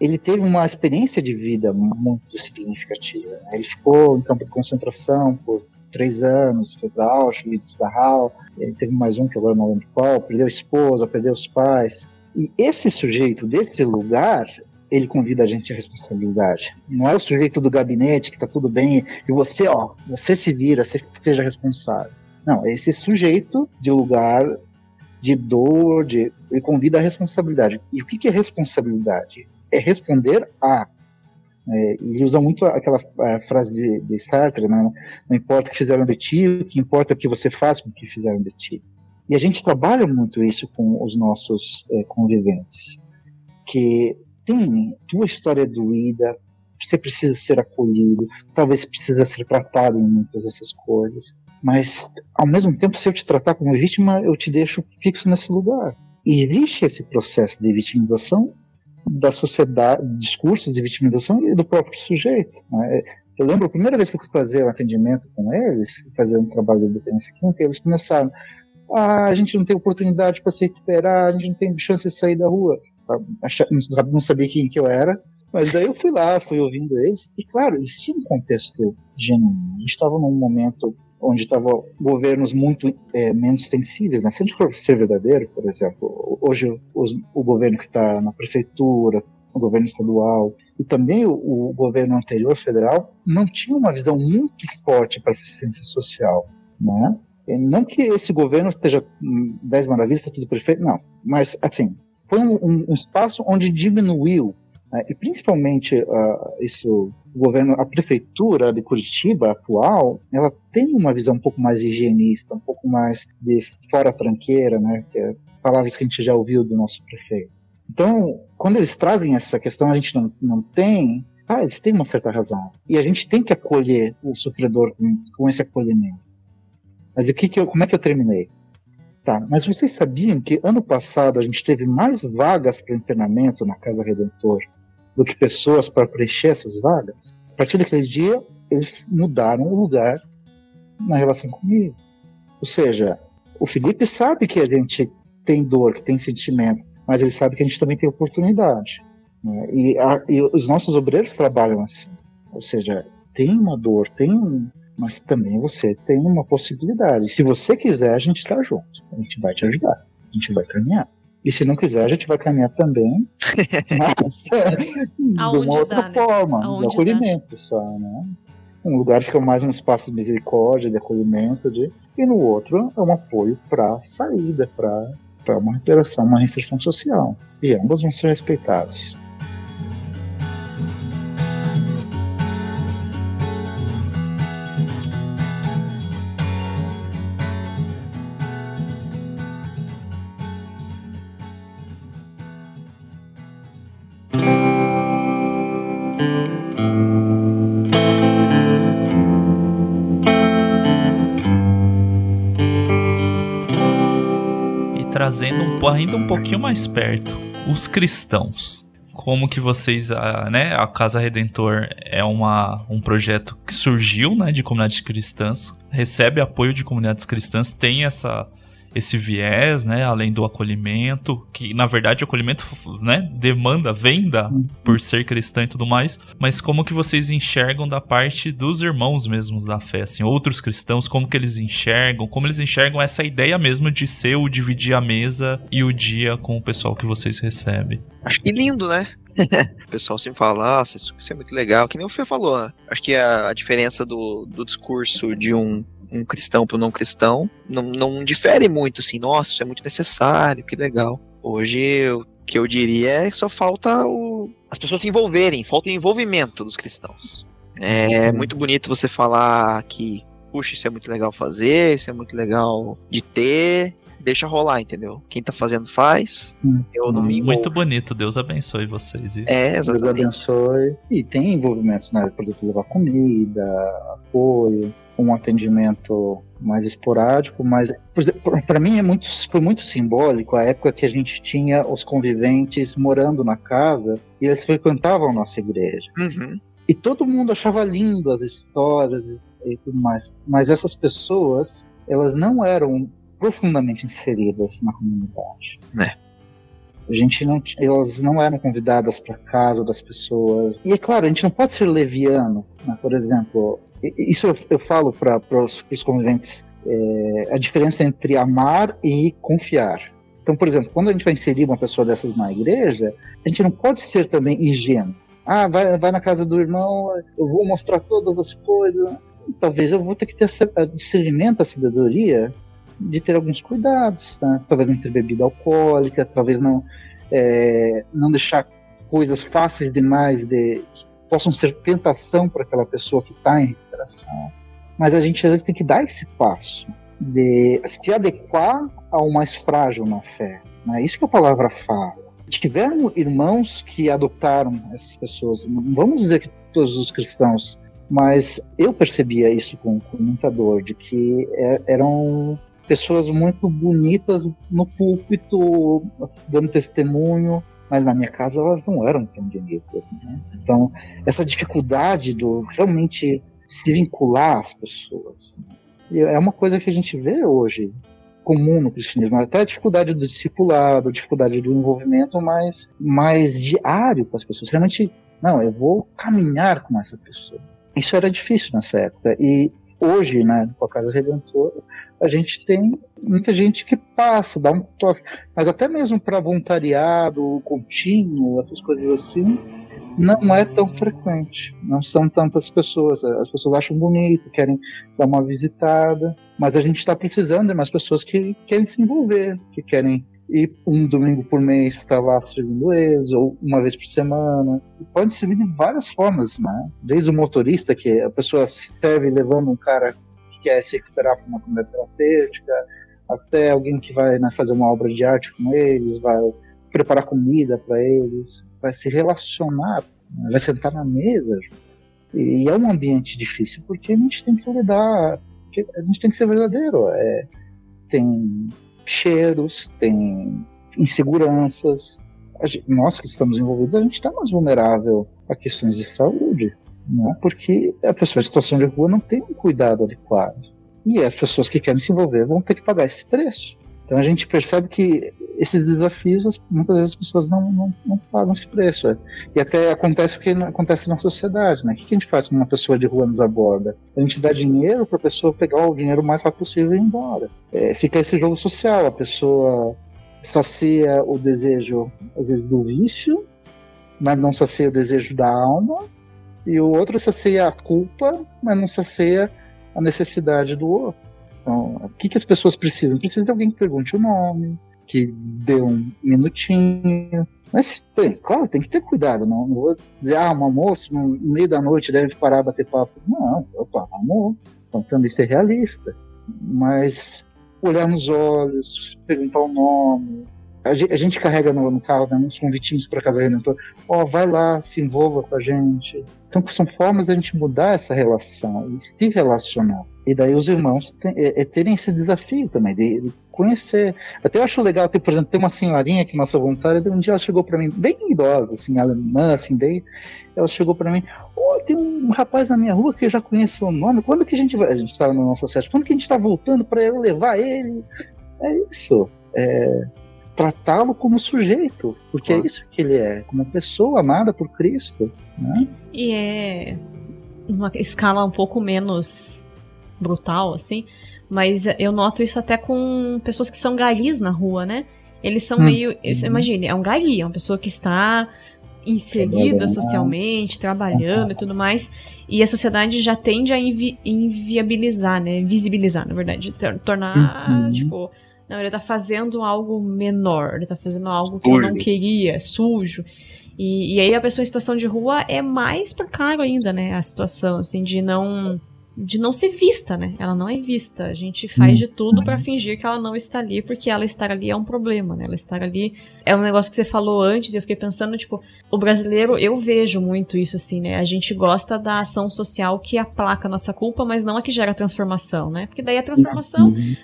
ele teve uma experiência de vida muito significativa. né? Ele ficou em campo de concentração por três anos, foi para Auschwitz, Dachau, ele teve mais um que agora não lembro qual, perdeu a esposa, perdeu os pais. E esse sujeito desse lugar, ele convida a gente à responsabilidade. Não é o sujeito do gabinete que tá tudo bem e você, ó, você se vira, você seja responsável. Não, é esse sujeito de lugar de dor, de, ele convida à responsabilidade. E o que, que é responsabilidade? É responder a. É, ele usa muito aquela frase de, de Sartre, né? não importa o que fizeram de ti, o que importa é o que você faz com o que fizeram de ti. E a gente trabalha muito isso com os nossos eh, conviventes, que tem tua história doída, você precisa ser acolhido, talvez precisa ser tratado em muitas dessas coisas, mas ao mesmo tempo, se eu te tratar como vítima, eu te deixo fixo nesse lugar. E existe esse processo de vitimização da sociedade, discursos de vitimização e do próprio sujeito. né? Eu lembro a primeira vez que eu fui fazer um atendimento com eles, fazer um trabalho de dependência química, eles começaram. Ah, a gente não tem oportunidade para se recuperar, a gente não tem chance de sair da rua. Acha- Não sabia quem que eu era, mas daí eu fui lá, fui ouvindo eles, e claro, eles tinham um contexto genuíno. A gente estava num momento onde estavam governos muito é, menos sensíveis. Né? Se a gente for ser verdadeiro, por exemplo, hoje os- o governo que está na prefeitura, o governo estadual e também o, o governo anterior federal não tinha uma visão muito forte para assistência social, né? E Não que esse governo esteja hum, dez maravilhas, está tudo perfeito, não. Mas, assim, foi um, um- espaço onde diminuiu, né? e principalmente ah, isso, o governo, a prefeitura de Curitiba atual, ela tem uma visão um pouco mais higienista, um pouco mais de fora tranqueira, né? Que é palavras que a gente já ouviu do nosso prefeito. Então, quando eles trazem essa questão, a gente não, não tem. Ah, eles têm uma certa razão. E a gente tem que acolher o sofredor com, com esse acolhimento. Mas o que que eu, como é que eu terminei? Tá, mas vocês sabiam que ano passado a gente teve mais vagas para internamento na Casa Redentor do que pessoas para preencher essas vagas? A partir daquele dia, eles mudaram o lugar na relação comigo. Ou seja, o Felipe sabe que a gente tem dor, que tem sentimento, mas ele sabe que a gente também tem oportunidade. né? E, a- e os nossos obreiros trabalham assim. Ou seja, tem uma dor, tem um, mas também você tem uma possibilidade. Se você quiser, a gente está junto. A gente vai te ajudar. A gente vai caminhar. E se não quiser, a gente vai caminhar também. mas de uma outra dá, né? forma, Aonde de acolhimento só, né? Um lugar fica mais um espaço de misericórdia, de acolhimento, de... e no outro é um apoio para saída, para uma recuperação, uma reinserção social. E ambos vão ser respeitados. Ainda um pouquinho mais perto, os cristãos. Como que vocês, a, né, a Casa Redentor é uma, um projeto que surgiu, né, de comunidades cristãs, recebe apoio de comunidades cristãs, tem essa esse viés, né, além do acolhimento, que na verdade o acolhimento, né, demanda, venda por ser cristã e tudo mais, mas como que vocês enxergam da parte dos irmãos mesmos da fé, assim, outros cristãos, como que eles enxergam, como eles enxergam essa ideia mesmo de ser o dividir a mesa e o dia com o pessoal que vocês recebem? Acho que lindo, né? o pessoal sempre fala, nossa, isso, isso é muito legal, que nem o Fê falou, né? Acho que a, a diferença do, do discurso de um um cristão para um não cristão, não, não difere muito, assim, nossa, isso é muito necessário, que legal. Hoje, o que eu diria é que só falta o, as pessoas se envolverem, falta o envolvimento dos cristãos. É uhum. muito bonito você falar que, puxa, isso é muito legal fazer, isso é muito legal de ter, deixa rolar, entendeu? Quem tá fazendo faz. Hum. Eu não me Muito bonito, Deus abençoe vocês. É, exatamente. Deus abençoe. E tem envolvimentos, né? Por exemplo, levar comida, apoio um atendimento mais esporádico, mas para mim é muito, foi muito simbólico a época que a gente tinha os conviventes morando na casa e eles frequentavam a nossa igreja. Uhum. E todo mundo achava lindo as histórias e, e tudo mais, mas essas pessoas elas não eram profundamente inseridas na comunidade. É. A gente não, elas não eram convidadas para casa das pessoas. E é claro, a gente não pode ser leviano. Né? Por exemplo, isso eu, eu falo para os conviventes, é, a diferença entre amar e confiar. Então, por exemplo, quando a gente vai inserir uma pessoa dessas na igreja, a gente não pode ser também ingênuo. Ah, vai, vai na casa do irmão, eu vou mostrar todas as coisas. Talvez eu vou ter que ter discernimento, a sabedoria de ter alguns cuidados, tá? talvez não ter bebida alcoólica, talvez não é, não deixar coisas fáceis demais de que possam ser tentação para aquela pessoa que está em Mas a gente às vezes tem que dar esse passo de se adequar ao mais frágil na fé. Né? Isso que a palavra fala. Tiveram irmãos que adotaram essas pessoas. Não vamos dizer que todos os cristãos, mas eu percebia isso com, com muita dor, de que é, eram pessoas muito bonitas no púlpito, dando testemunho, mas na minha casa elas não eram tão bonitas. Né? Então, essa dificuldade do realmente se vincular às pessoas né? é uma coisa que a gente vê hoje comum no cristianismo, até a dificuldade do discipulado, a dificuldade do envolvimento mais, mais diário com as pessoas. Realmente, não, eu vou caminhar com essa pessoa. Isso era difícil nessa época. E hoje, né, com a Casa Redentora, a gente tem muita gente que passa, dá um toque. Mas até mesmo para voluntariado contínuo, essas coisas assim, não é tão frequente. Não são tantas pessoas. As pessoas acham bonito, querem dar uma visitada, mas a gente está precisando de mais pessoas que querem se envolver, que querem ir um domingo por mês estar lá servindo eles, ou uma vez por semana. E pode servir de várias formas, né? Desde o motorista, que a pessoa serve levando um cara quer se recuperar para uma comunidade terapêutica, até alguém que vai né, fazer uma obra de arte com eles, vai preparar comida para eles, vai se relacionar, vai sentar na mesa. E é um ambiente difícil porque a gente tem que lidar, a gente tem que ser verdadeiro. É, tem cheiros, tem inseguranças. Gente, nós que estamos envolvidos, a gente está mais vulnerável a questões de saúde né? porque a pessoa em situação de rua não tem um cuidado adequado. E as pessoas que querem se envolver vão ter que pagar esse preço. Então a gente percebe que esses desafios, muitas vezes as pessoas não, não, não pagam esse preço. E até acontece o que acontece na sociedade, né? O que a gente faz quando uma pessoa de rua nos aborda? A gente dá dinheiro para a pessoa pegar o dinheiro o mais rápido possível e ir embora. É, fica esse jogo social, a pessoa sacia o desejo, às vezes, do vício, mas não sacia o desejo da alma, e o outro sacia a culpa, mas não sacia a necessidade do outro. Então, o que, que as pessoas precisam? Precisam de alguém que pergunte o nome, que dê um minutinho. Mas tem, claro, tem que ter cuidado. Não, não vou dizer, ah, uma moça no meio da noite deve parar bater papo. Não, opa, amor. Então também ser realista. Mas olhar nos olhos, perguntar o nome, a gente carrega no, no carro né, uns convitinhos para cada redentor. Ó, oh, vai lá, se envolva com a gente. Então, são formas da gente mudar essa relação e se relacionar. E daí os irmãos tem, é, é, terem esse desafio também, de, de conhecer. Até eu acho legal ter, por exemplo, tem uma senhorinha que nossa voluntária, um dia ela chegou para mim, bem idosa, assim, alemã, assim, bem, ela chegou para mim, oh, tem um rapaz na minha rua que eu já conheço o nome, quando que a gente vai, a gente estava na nossa sede, quando que a gente está voltando para eu levar ele? É isso, é tratá-lo como sujeito, porque ah. é isso que ele é, como uma pessoa amada por Cristo. Né? E é uma escala um pouco menos brutal, assim, mas eu noto isso até com pessoas que são garis na rua, né? Eles são hum. meio. Uhum. Imagine, é um gari, é uma pessoa que está inserida socialmente, trabalhando e tudo mais. E a sociedade já tende a invi inviabilizar, né? Visibilizar, na verdade. Tornar, uhum. tipo. Não, ele tá fazendo algo menor, ele tá fazendo algo que eu não queria, sujo. E, e aí a pessoa em situação de rua é mais precário ainda, né? A situação, assim, de não de não ser vista, né? Ela não é vista. A gente faz de tudo para fingir que ela não está ali, porque ela estar ali é um problema, né? Ela estar ali é um negócio que você falou antes, e eu fiquei pensando, tipo, o brasileiro, eu vejo muito isso assim, né? A gente gosta da ação social que aplaca a nossa culpa, mas não a que gera transformação, né? Porque daí a transformação, uhum.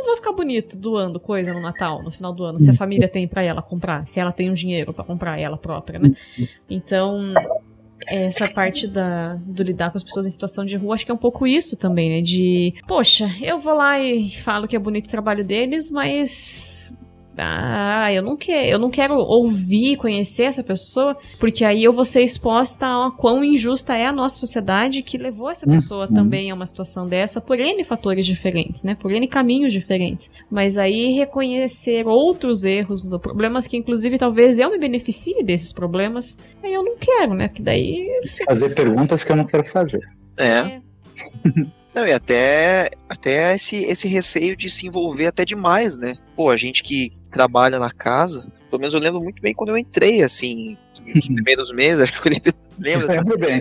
Não vou ficar bonito doando coisa no Natal, no final do ano, se a família tem para ela comprar, se ela tem um dinheiro para comprar ela própria, né? Então, essa parte da, do lidar com as pessoas em situação de rua, acho que é um pouco isso também, né? De, poxa, eu vou lá e falo que é bonito o trabalho deles, mas ah, eu não quero, eu não quero ouvir, conhecer essa pessoa, porque aí eu vou ser exposta a quão injusta é a nossa sociedade que levou essa uhum. pessoa uhum. também a uma situação dessa por N fatores diferentes, né? Por N caminhos diferentes. Mas aí reconhecer outros erros, problemas que inclusive talvez eu me beneficie desses problemas, aí eu não quero, né? Que daí fazer perguntas que eu não quero fazer. é. é. Não, e até, até esse, esse receio de se envolver até demais, né? Pô, a gente que trabalha na casa, pelo menos eu lembro muito bem quando eu entrei, assim, nos primeiros meses, acho que o Felipe lembra. Lembro bem.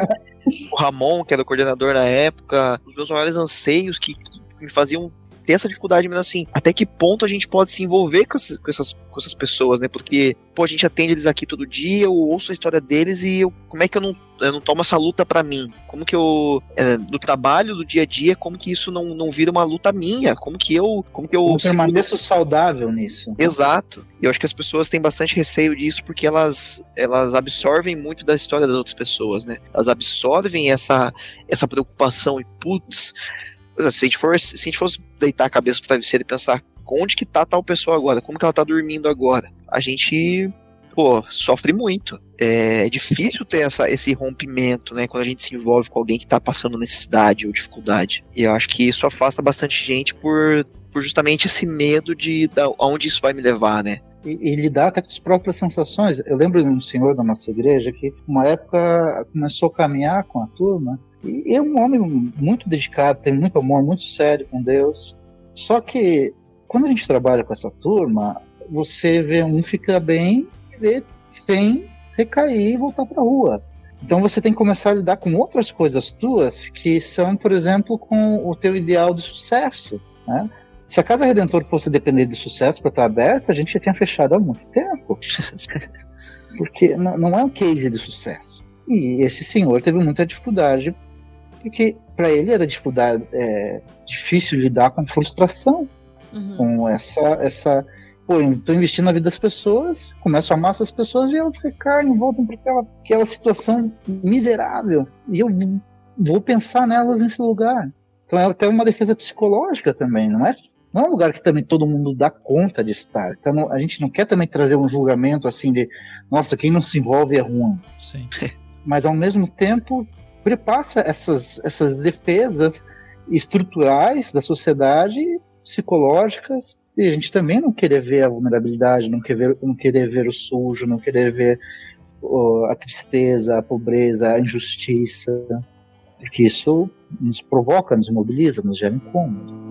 o Ramon, que era o coordenador na época, os meus maiores anseios que, que me faziam ter essa dificuldade, mas assim, até que ponto a gente pode se envolver com essas, com essas, com essas pessoas, né? Porque, pô, a gente atende eles aqui todo dia, eu ouço a história deles e eu, como é que eu não, eu não tomo essa luta para mim? Como que eu, é, no trabalho, do dia a dia, como que isso não, não vira uma luta minha? Como que eu. Como que eu. Eu permaneço saudável nisso. Exato. E eu acho que as pessoas têm bastante receio disso porque elas, elas absorvem muito da história das outras pessoas, né? Elas absorvem essa, essa preocupação e, putz se a gente for, se a gente fosse deitar a cabeça no travesseiro e pensar onde que tá tal pessoa agora, como que ela tá dormindo agora, a gente, pô, sofre muito. É difícil ter essa, esse rompimento, né, quando a gente se envolve com alguém que tá passando necessidade ou dificuldade. E eu acho que isso afasta bastante gente por, por justamente esse medo de da, aonde isso vai me levar, né? E, e, lidar até com as próprias sensações. Eu lembro de um senhor da nossa igreja que, uma época, começou a caminhar com a turma e é um homem muito dedicado, tem muito amor, muito sério com Deus. Só que quando a gente trabalha com essa turma, você vê um fica bem e vê sem recair e voltar para a rua. Então você tem que começar a lidar com outras coisas tuas que são, por exemplo, com o teu ideal de sucesso. Né? Se a Casa Redentor fosse depender de sucesso para estar aberta, a gente já tinha fechado há muito tempo. Porque não é um case de sucesso. E esse senhor teve muita dificuldade porque para ele era dificuldade, é, difícil lidar com frustração, uhum. com essa, essa pô, eu tô investindo na vida das pessoas, começo a amar essas pessoas e elas recaem, voltam para aquela, aquela situação miserável. E eu vou pensar nelas nesse lugar. Então ela tem uma defesa psicológica também, não é? Não é um lugar que também todo mundo dá conta de estar. Então a gente não quer também trazer um julgamento assim de, nossa, quem não se envolve é ruim. Sim. Mas ao mesmo tempo prepassa essas, essas defesas estruturais da sociedade, psicológicas, e a gente também não querer ver a vulnerabilidade, não querer, não querer ver o sujo, não querer ver oh, a tristeza, a pobreza, a injustiça, porque isso nos provoca, nos mobiliza, nos gera incômodo.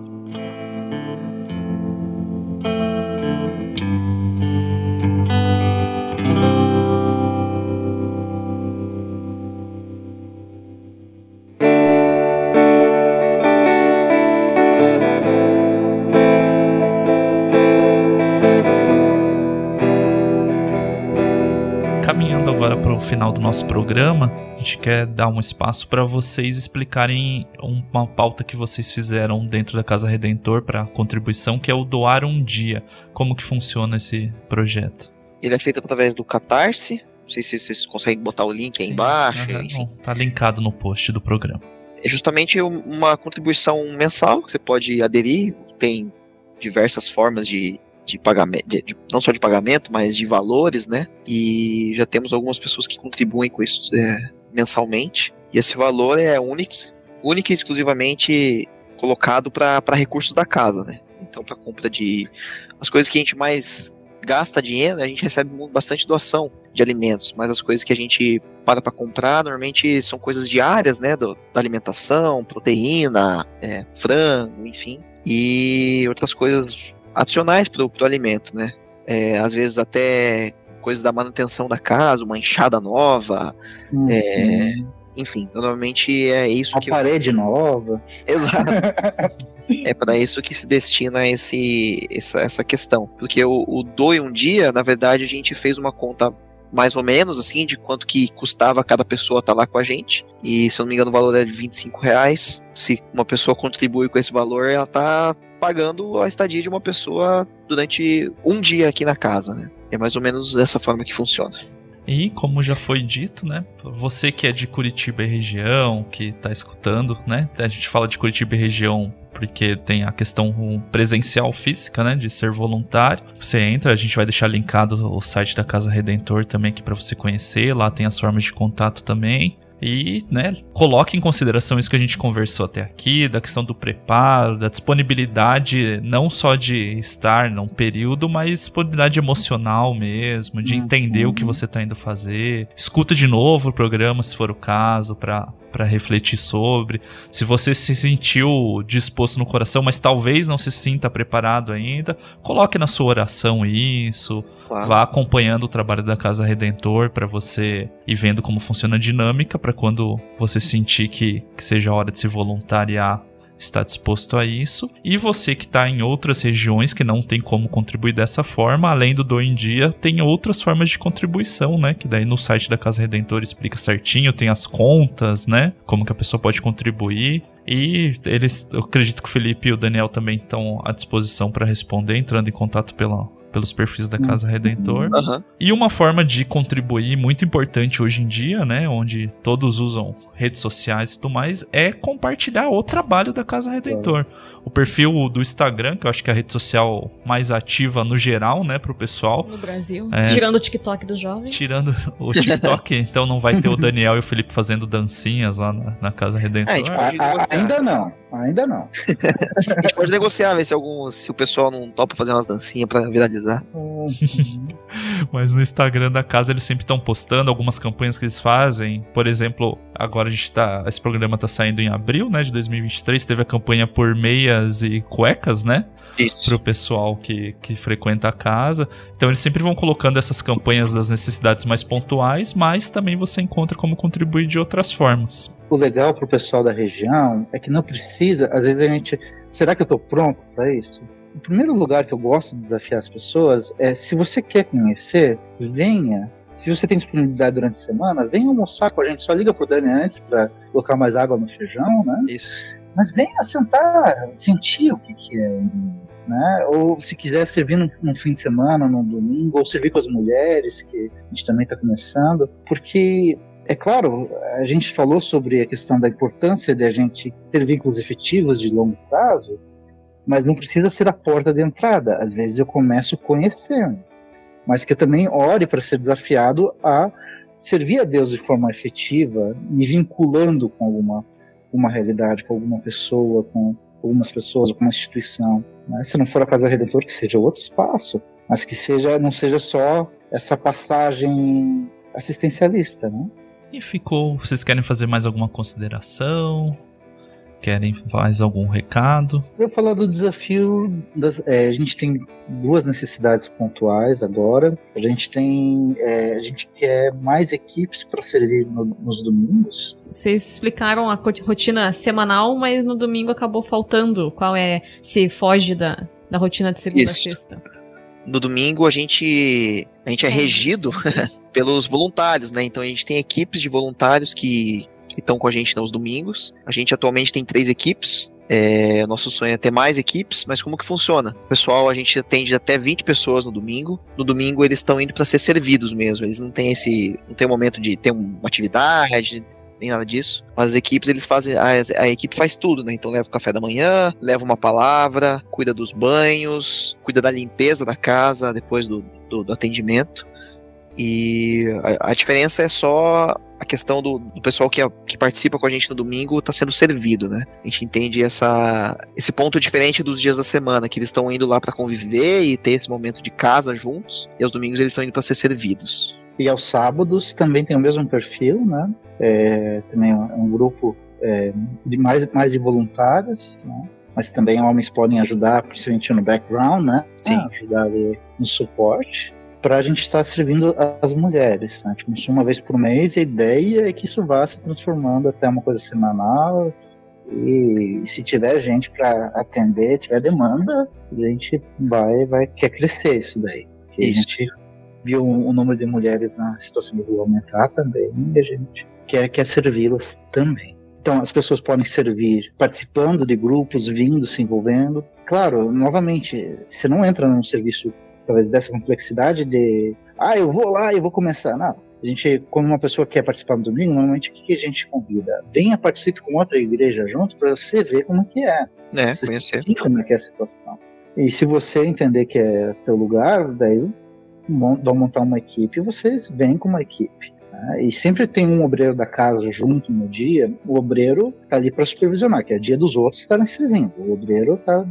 Final do nosso programa, a gente quer dar um espaço para vocês explicarem uma pauta que vocês fizeram dentro da Casa Redentor para contribuição, que é o doar um dia. Como que funciona esse projeto? Ele é feito através do Catarse. Não sei se vocês conseguem botar o link aí Sim. embaixo, Aham, enfim. Tá linkado no post do programa. É justamente um- uma contribuição mensal que você pode aderir. Tem diversas formas de, de pagamento, de- de- não só de pagamento, mas de valores, né? E já temos algumas pessoas que contribuem com isso é, mensalmente. E esse valor é único, único e exclusivamente colocado para recursos da casa, né? Então, para compra de as coisas que a gente mais gasta dinheiro, a gente recebe bastante doação de alimentos, mas as coisas que a gente para para comprar normalmente são coisas diárias, né? do- da alimentação, proteína, é, frango, enfim, e outras coisas adicionais pro, pro alimento, né? É, às vezes até coisas da manutenção da casa, uma enxada nova, É, hum. enfim, normalmente é isso Uma que parede nova. Exato. é para isso que se destina esse, essa, essa questão. Porque o, o doe um dia, na verdade, a gente fez uma conta mais ou menos, assim, de quanto que custava cada pessoa estar lá com a gente. E, se eu não me engano, o valor é de 25 reais. Se uma pessoa contribui com esse valor, ela tá pagando a estadia de uma pessoa durante um dia aqui na casa, né? É mais ou menos dessa forma que funciona. E como já foi dito, né? Você que é de Curitiba e região, que tá escutando, né? A gente fala de Curitiba e região porque tem a questão presencial física, né, de ser voluntário. Você entra, a gente vai deixar linkado o site da Casa Redentor também aqui para você conhecer. Lá tem as formas de contato também. E, né, coloque em consideração isso que a gente conversou até aqui, da questão do preparo, da disponibilidade não só de estar num período, mas disponibilidade emocional mesmo, de entender o que você está indo fazer. Escuta de novo o programa, se for o caso, para para refletir sobre. Se você se sentiu disposto no coração, mas talvez não se sinta preparado ainda, coloque na sua oração isso. Claro. Vá acompanhando o trabalho da Casa Redentor para você ir vendo como funciona a dinâmica, para quando você sentir que, que seja a hora de se voluntariar, estar disposto a isso. E você que está em outras regiões que não tem como contribuir dessa forma, além do Do em Dia, tem outras formas de contribuição, né? Que daí no site da Casa Redentor explica certinho, tem as contas, né? Como que a pessoa pode contribuir. E eles, eu acredito que o Felipe e o Daniel também estão à disposição para responder, entrando em contato pela, pelos perfis da Casa Redentor. Aham. E uma forma de contribuir muito importante hoje em dia, né, onde todos usam redes sociais e tudo mais, é compartilhar o trabalho da Casa Redentor. O perfil do Instagram, que eu acho que é a rede social mais ativa no geral, né, pro pessoal. No Brasil. É. Tirando o TikTok dos jovens. Tirando o TikTok, então não vai ter o Daniel e o Felipe fazendo dancinhas lá na, na Casa Redentor. É, a gente A- pode a- negociar. ainda não, ainda não. A gente pode negociar, ver se algum, se o pessoal não topa fazer umas dancinhas pra viralizar. Hum, Mas no Instagram da casa eles sempre estão postando algumas campanhas que eles fazem. Por exemplo, agora a gente tá. Esse programa tá saindo em abril, né? De 2023. Teve a campanha por meias e cuecas, né? Isso. Pro pessoal que, que frequenta a casa. Então eles sempre vão colocando essas campanhas das necessidades mais pontuais, mas também você encontra como contribuir de outras formas. O legal pro pessoal da região é que não precisa, às vezes a gente, será que eu tô pronto para isso? O primeiro lugar que eu gosto de desafiar as pessoas é se você quer conhecer, venha. Se você tem disponibilidade durante a semana, venha almoçar com a gente. Só liga pro Dani antes para colocar mais água no feijão, né? Isso. Mas venha sentar, sentir o que, que é. Né? Ou se quiser servir num, num fim de semana, num domingo, ou servir com as mulheres, que a gente também está começando. Porque, é claro, a gente falou sobre a questão da importância de a gente ter vínculos efetivos de longo prazo, mas não precisa ser a porta de entrada. Às vezes eu começo conhecendo, mas que eu também ore para ser desafiado a servir a Deus de forma efetiva, me vinculando com alguma uma realidade, com alguma pessoa, com algumas pessoas, com uma instituição. né? Se não for a Casa Redentor, que seja outro espaço, mas que seja não seja só essa passagem assistencialista, né? E ficou. Vocês querem fazer mais alguma consideração? Querem mais algum recado? Eu vou falar do desafio. Das, é, a gente tem duas necessidades pontuais agora. A gente tem, é, a gente quer mais equipes para servir no- nos domingos. Vocês explicaram a rotina semanal, mas no domingo acabou faltando. Qual é. Se foge da, da rotina de segunda a Isso. sexta. no domingo a gente a gente é regido pelos voluntários, né? Então a gente tem equipes de voluntários que que estão com a gente nos domingos. A gente atualmente tem três equipes. É, nosso sonho é ter mais equipes, mas como que funciona? Pessoal, a gente atende até 20 pessoas no domingo. No domingo eles estão indo para ser servidos mesmo. Eles não têm esse, não tem momento de ter uma atividade, nem nada disso. Mas as equipes, eles fazem. A, a, equipe faz tudo, né? Então leva o café da manhã, leva uma palavra, cuida dos banhos, cuida da limpeza da casa depois do, do, do atendimento. E a, a, diferença é só a questão do, do pessoal que, que, participa com a gente no domingo está sendo servido, né? A gente entende essa, esse ponto diferente dos dias da semana, que eles estão indo lá para conviver e ter esse momento de casa juntos, e aos domingos eles estão indo para ser servidos. E aos sábados também tem o mesmo perfil, né? É, também é um grupo é, de mais, mais de voluntários, né? mas também homens podem ajudar, principalmente no background, né? Sim. Ajudar no suporte para a gente estar tá servindo as mulheres. Né? Tipo, uma vez por mês, a ideia é que isso vá se transformando até uma coisa semanal. E se tiver gente para atender, tiver demanda, a gente vai, vai quer crescer isso daí. Porque isso. a gente viu o número de mulheres na situação de rua aumentar também, e a gente quer, quer servi-las também. Então, as pessoas podem servir participando de grupos, vindo, se envolvendo. Claro, novamente, você não entra num serviço talvez dessa complexidade de ah, eu vou lá e vou começar. Não. A gente, como uma pessoa que quer participar do domingo, normalmente o que a gente convida? Venha participe com outra igreja junto para você ver como que é. É, conhecer. Como é que é a situação. E se você entender que é teu lugar, daí vão montar uma equipe e vocês vêm com uma equipe. Né? E sempre tem um obreiro da casa junto no dia. O obreiro está ali para supervisionar, que é dia dos outros estarem servindo. O obreiro está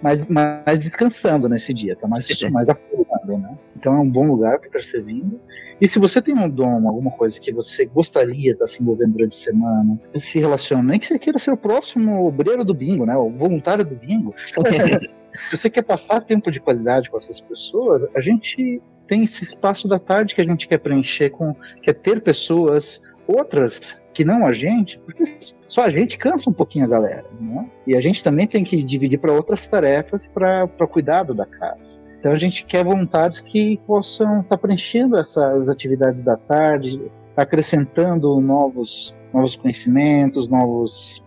mais, mais descansando nesse dia, está mais, mais acordado, né? Então é um bom lugar para estar servindo. E se você tem um dom, alguma coisa que você gostaria de estar se envolvendo durante a semana, se relaciona, nem que você queira ser o próximo obreiro do bingo, né? O voluntário do bingo. se você quer passar tempo de qualidade com essas pessoas, a gente tem esse espaço da tarde que a gente quer preencher com, quer ter pessoas outras que não a gente, porque só a gente cansa um pouquinho a galera, né? E a gente também tem que dividir para outras tarefas para cuidado da casa. Então a gente quer voluntários que possam estar tá preenchendo essas atividades da tarde, acrescentando novos, novos conhecimentos, novos,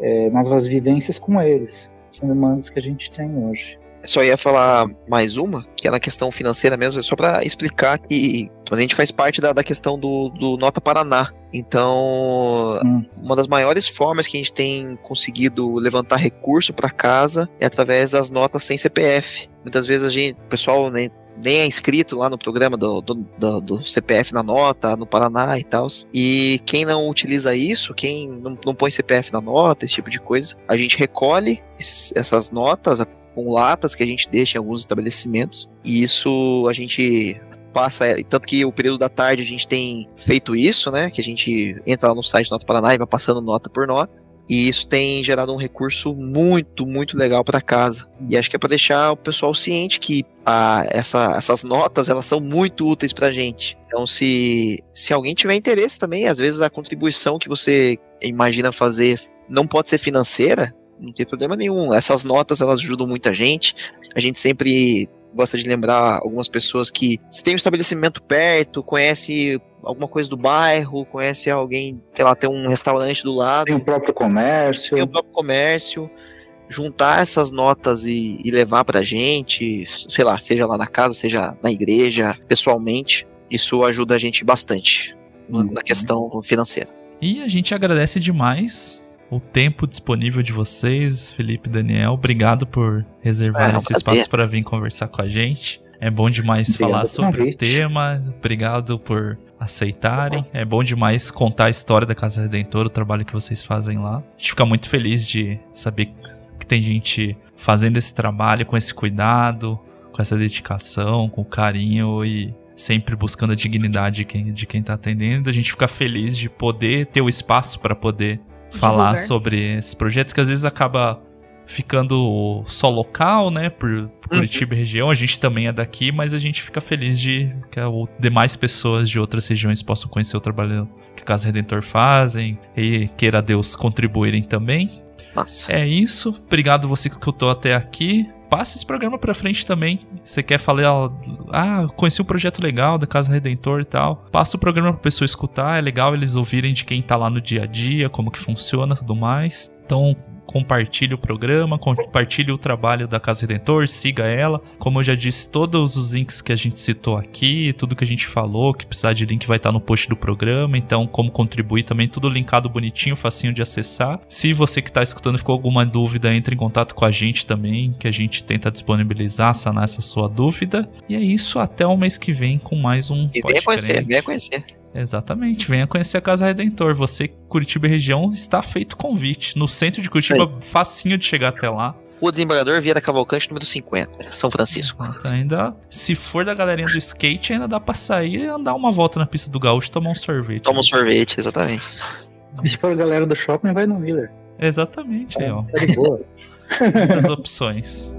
é, novas vivências com eles. São demandas que a gente tem hoje só ia falar mais uma, que é na questão financeira mesmo, só para explicar que a gente faz parte da, da questão do, do Nota Paraná. Então, hum. uma das maiores formas que a gente tem conseguido levantar recurso para casa é através das notas sem CPF. Muitas vezes a gente, o pessoal nem, nem é inscrito lá no programa do, do, do, do, CPF na nota, no Paraná e tal. E quem não utiliza isso, quem não, não põe CPF na nota, esse tipo de coisa, a gente recolhe esses, essas notas, com latas que a gente deixa em alguns estabelecimentos. E isso a gente passa, tanto que o período da tarde a gente tem feito isso, né? Que a gente entra lá no site Nota Paraná e vai passando nota por nota. E isso tem gerado um recurso muito, muito legal para casa. E acho que é para deixar o pessoal ciente que a, essa, essas notas elas são muito úteis para gente. Então, se, se alguém tiver interesse também, às vezes a contribuição que você imagina fazer não pode ser financeira, não tem problema nenhum. Essas notas elas ajudam muita gente. A gente sempre gosta de lembrar algumas pessoas que se tem um estabelecimento perto, conhece alguma coisa do bairro, conhece alguém, sei lá, tem um restaurante do lado. Tem o próprio comércio. Tem o próprio comércio. Juntar essas notas e, e levar pra gente, sei lá, seja lá na casa, seja na igreja, pessoalmente, isso ajuda a gente bastante uhum. na questão financeira. E a gente agradece demais o tempo disponível de vocês, Felipe e Daniel. Obrigado por reservar é, esse espaço para vir conversar com a gente. É bom demais Obrigado falar sobre o tema. Obrigado por aceitarem. É bom demais contar a história da Casa Redentora, o trabalho que vocês fazem lá. A gente fica muito feliz de saber que tem gente fazendo esse trabalho com esse cuidado, com essa dedicação, com carinho e sempre buscando a dignidade de quem, de quem tá atendendo. A gente fica feliz de poder ter o espaço para poder falar Divulgar. sobre esses projetos que às vezes acaba ficando só local, né, por, por uhum. Curitiba e região. A gente também é daqui, mas a gente fica feliz de que demais pessoas de outras regiões possam conhecer o trabalho que a Casa Redentor fazem e queira Deus contribuírem também. Nossa. É isso. Obrigado você que escutou até aqui. Passa esse programa pra frente também. Você quer falar, ah, conheci um projeto legal da Casa Redentor e tal. Passa o programa pra pessoa escutar, é legal eles ouvirem de quem tá lá no dia a dia, como que funciona tudo mais. Então, compartilhe o programa, compartilhe o trabalho da Casa Redentor, siga ela. Como eu já disse, todos os links que a gente citou aqui, tudo que a gente falou, que precisar de link vai estar no post do programa. Então, como contribuir também, tudo linkado bonitinho, facinho de acessar. Se você que está escutando ficou alguma dúvida, entre em contato com a gente também, que a gente tenta disponibilizar, sanar essa sua dúvida. E é isso, até o mês que vem com mais um. E venha conhecer, venha conhecer. Exatamente. Venha conhecer a Casa Redentor. Você, Curitiba e região, está feito convite. No centro de Curitiba, Sim. facinho de chegar até lá. Rua Desembargador Vieira Cavalcante, número 50, São Francisco. Então, ainda, se for da galerinha do skate, ainda dá pra sair e andar uma volta na pista do gaúcho tomar um sorvete. Toma né? um sorvete, exatamente. E se for a galera do shopping, vai no Miller. Exatamente, é, aí, ó. É, tá de boa. As opções.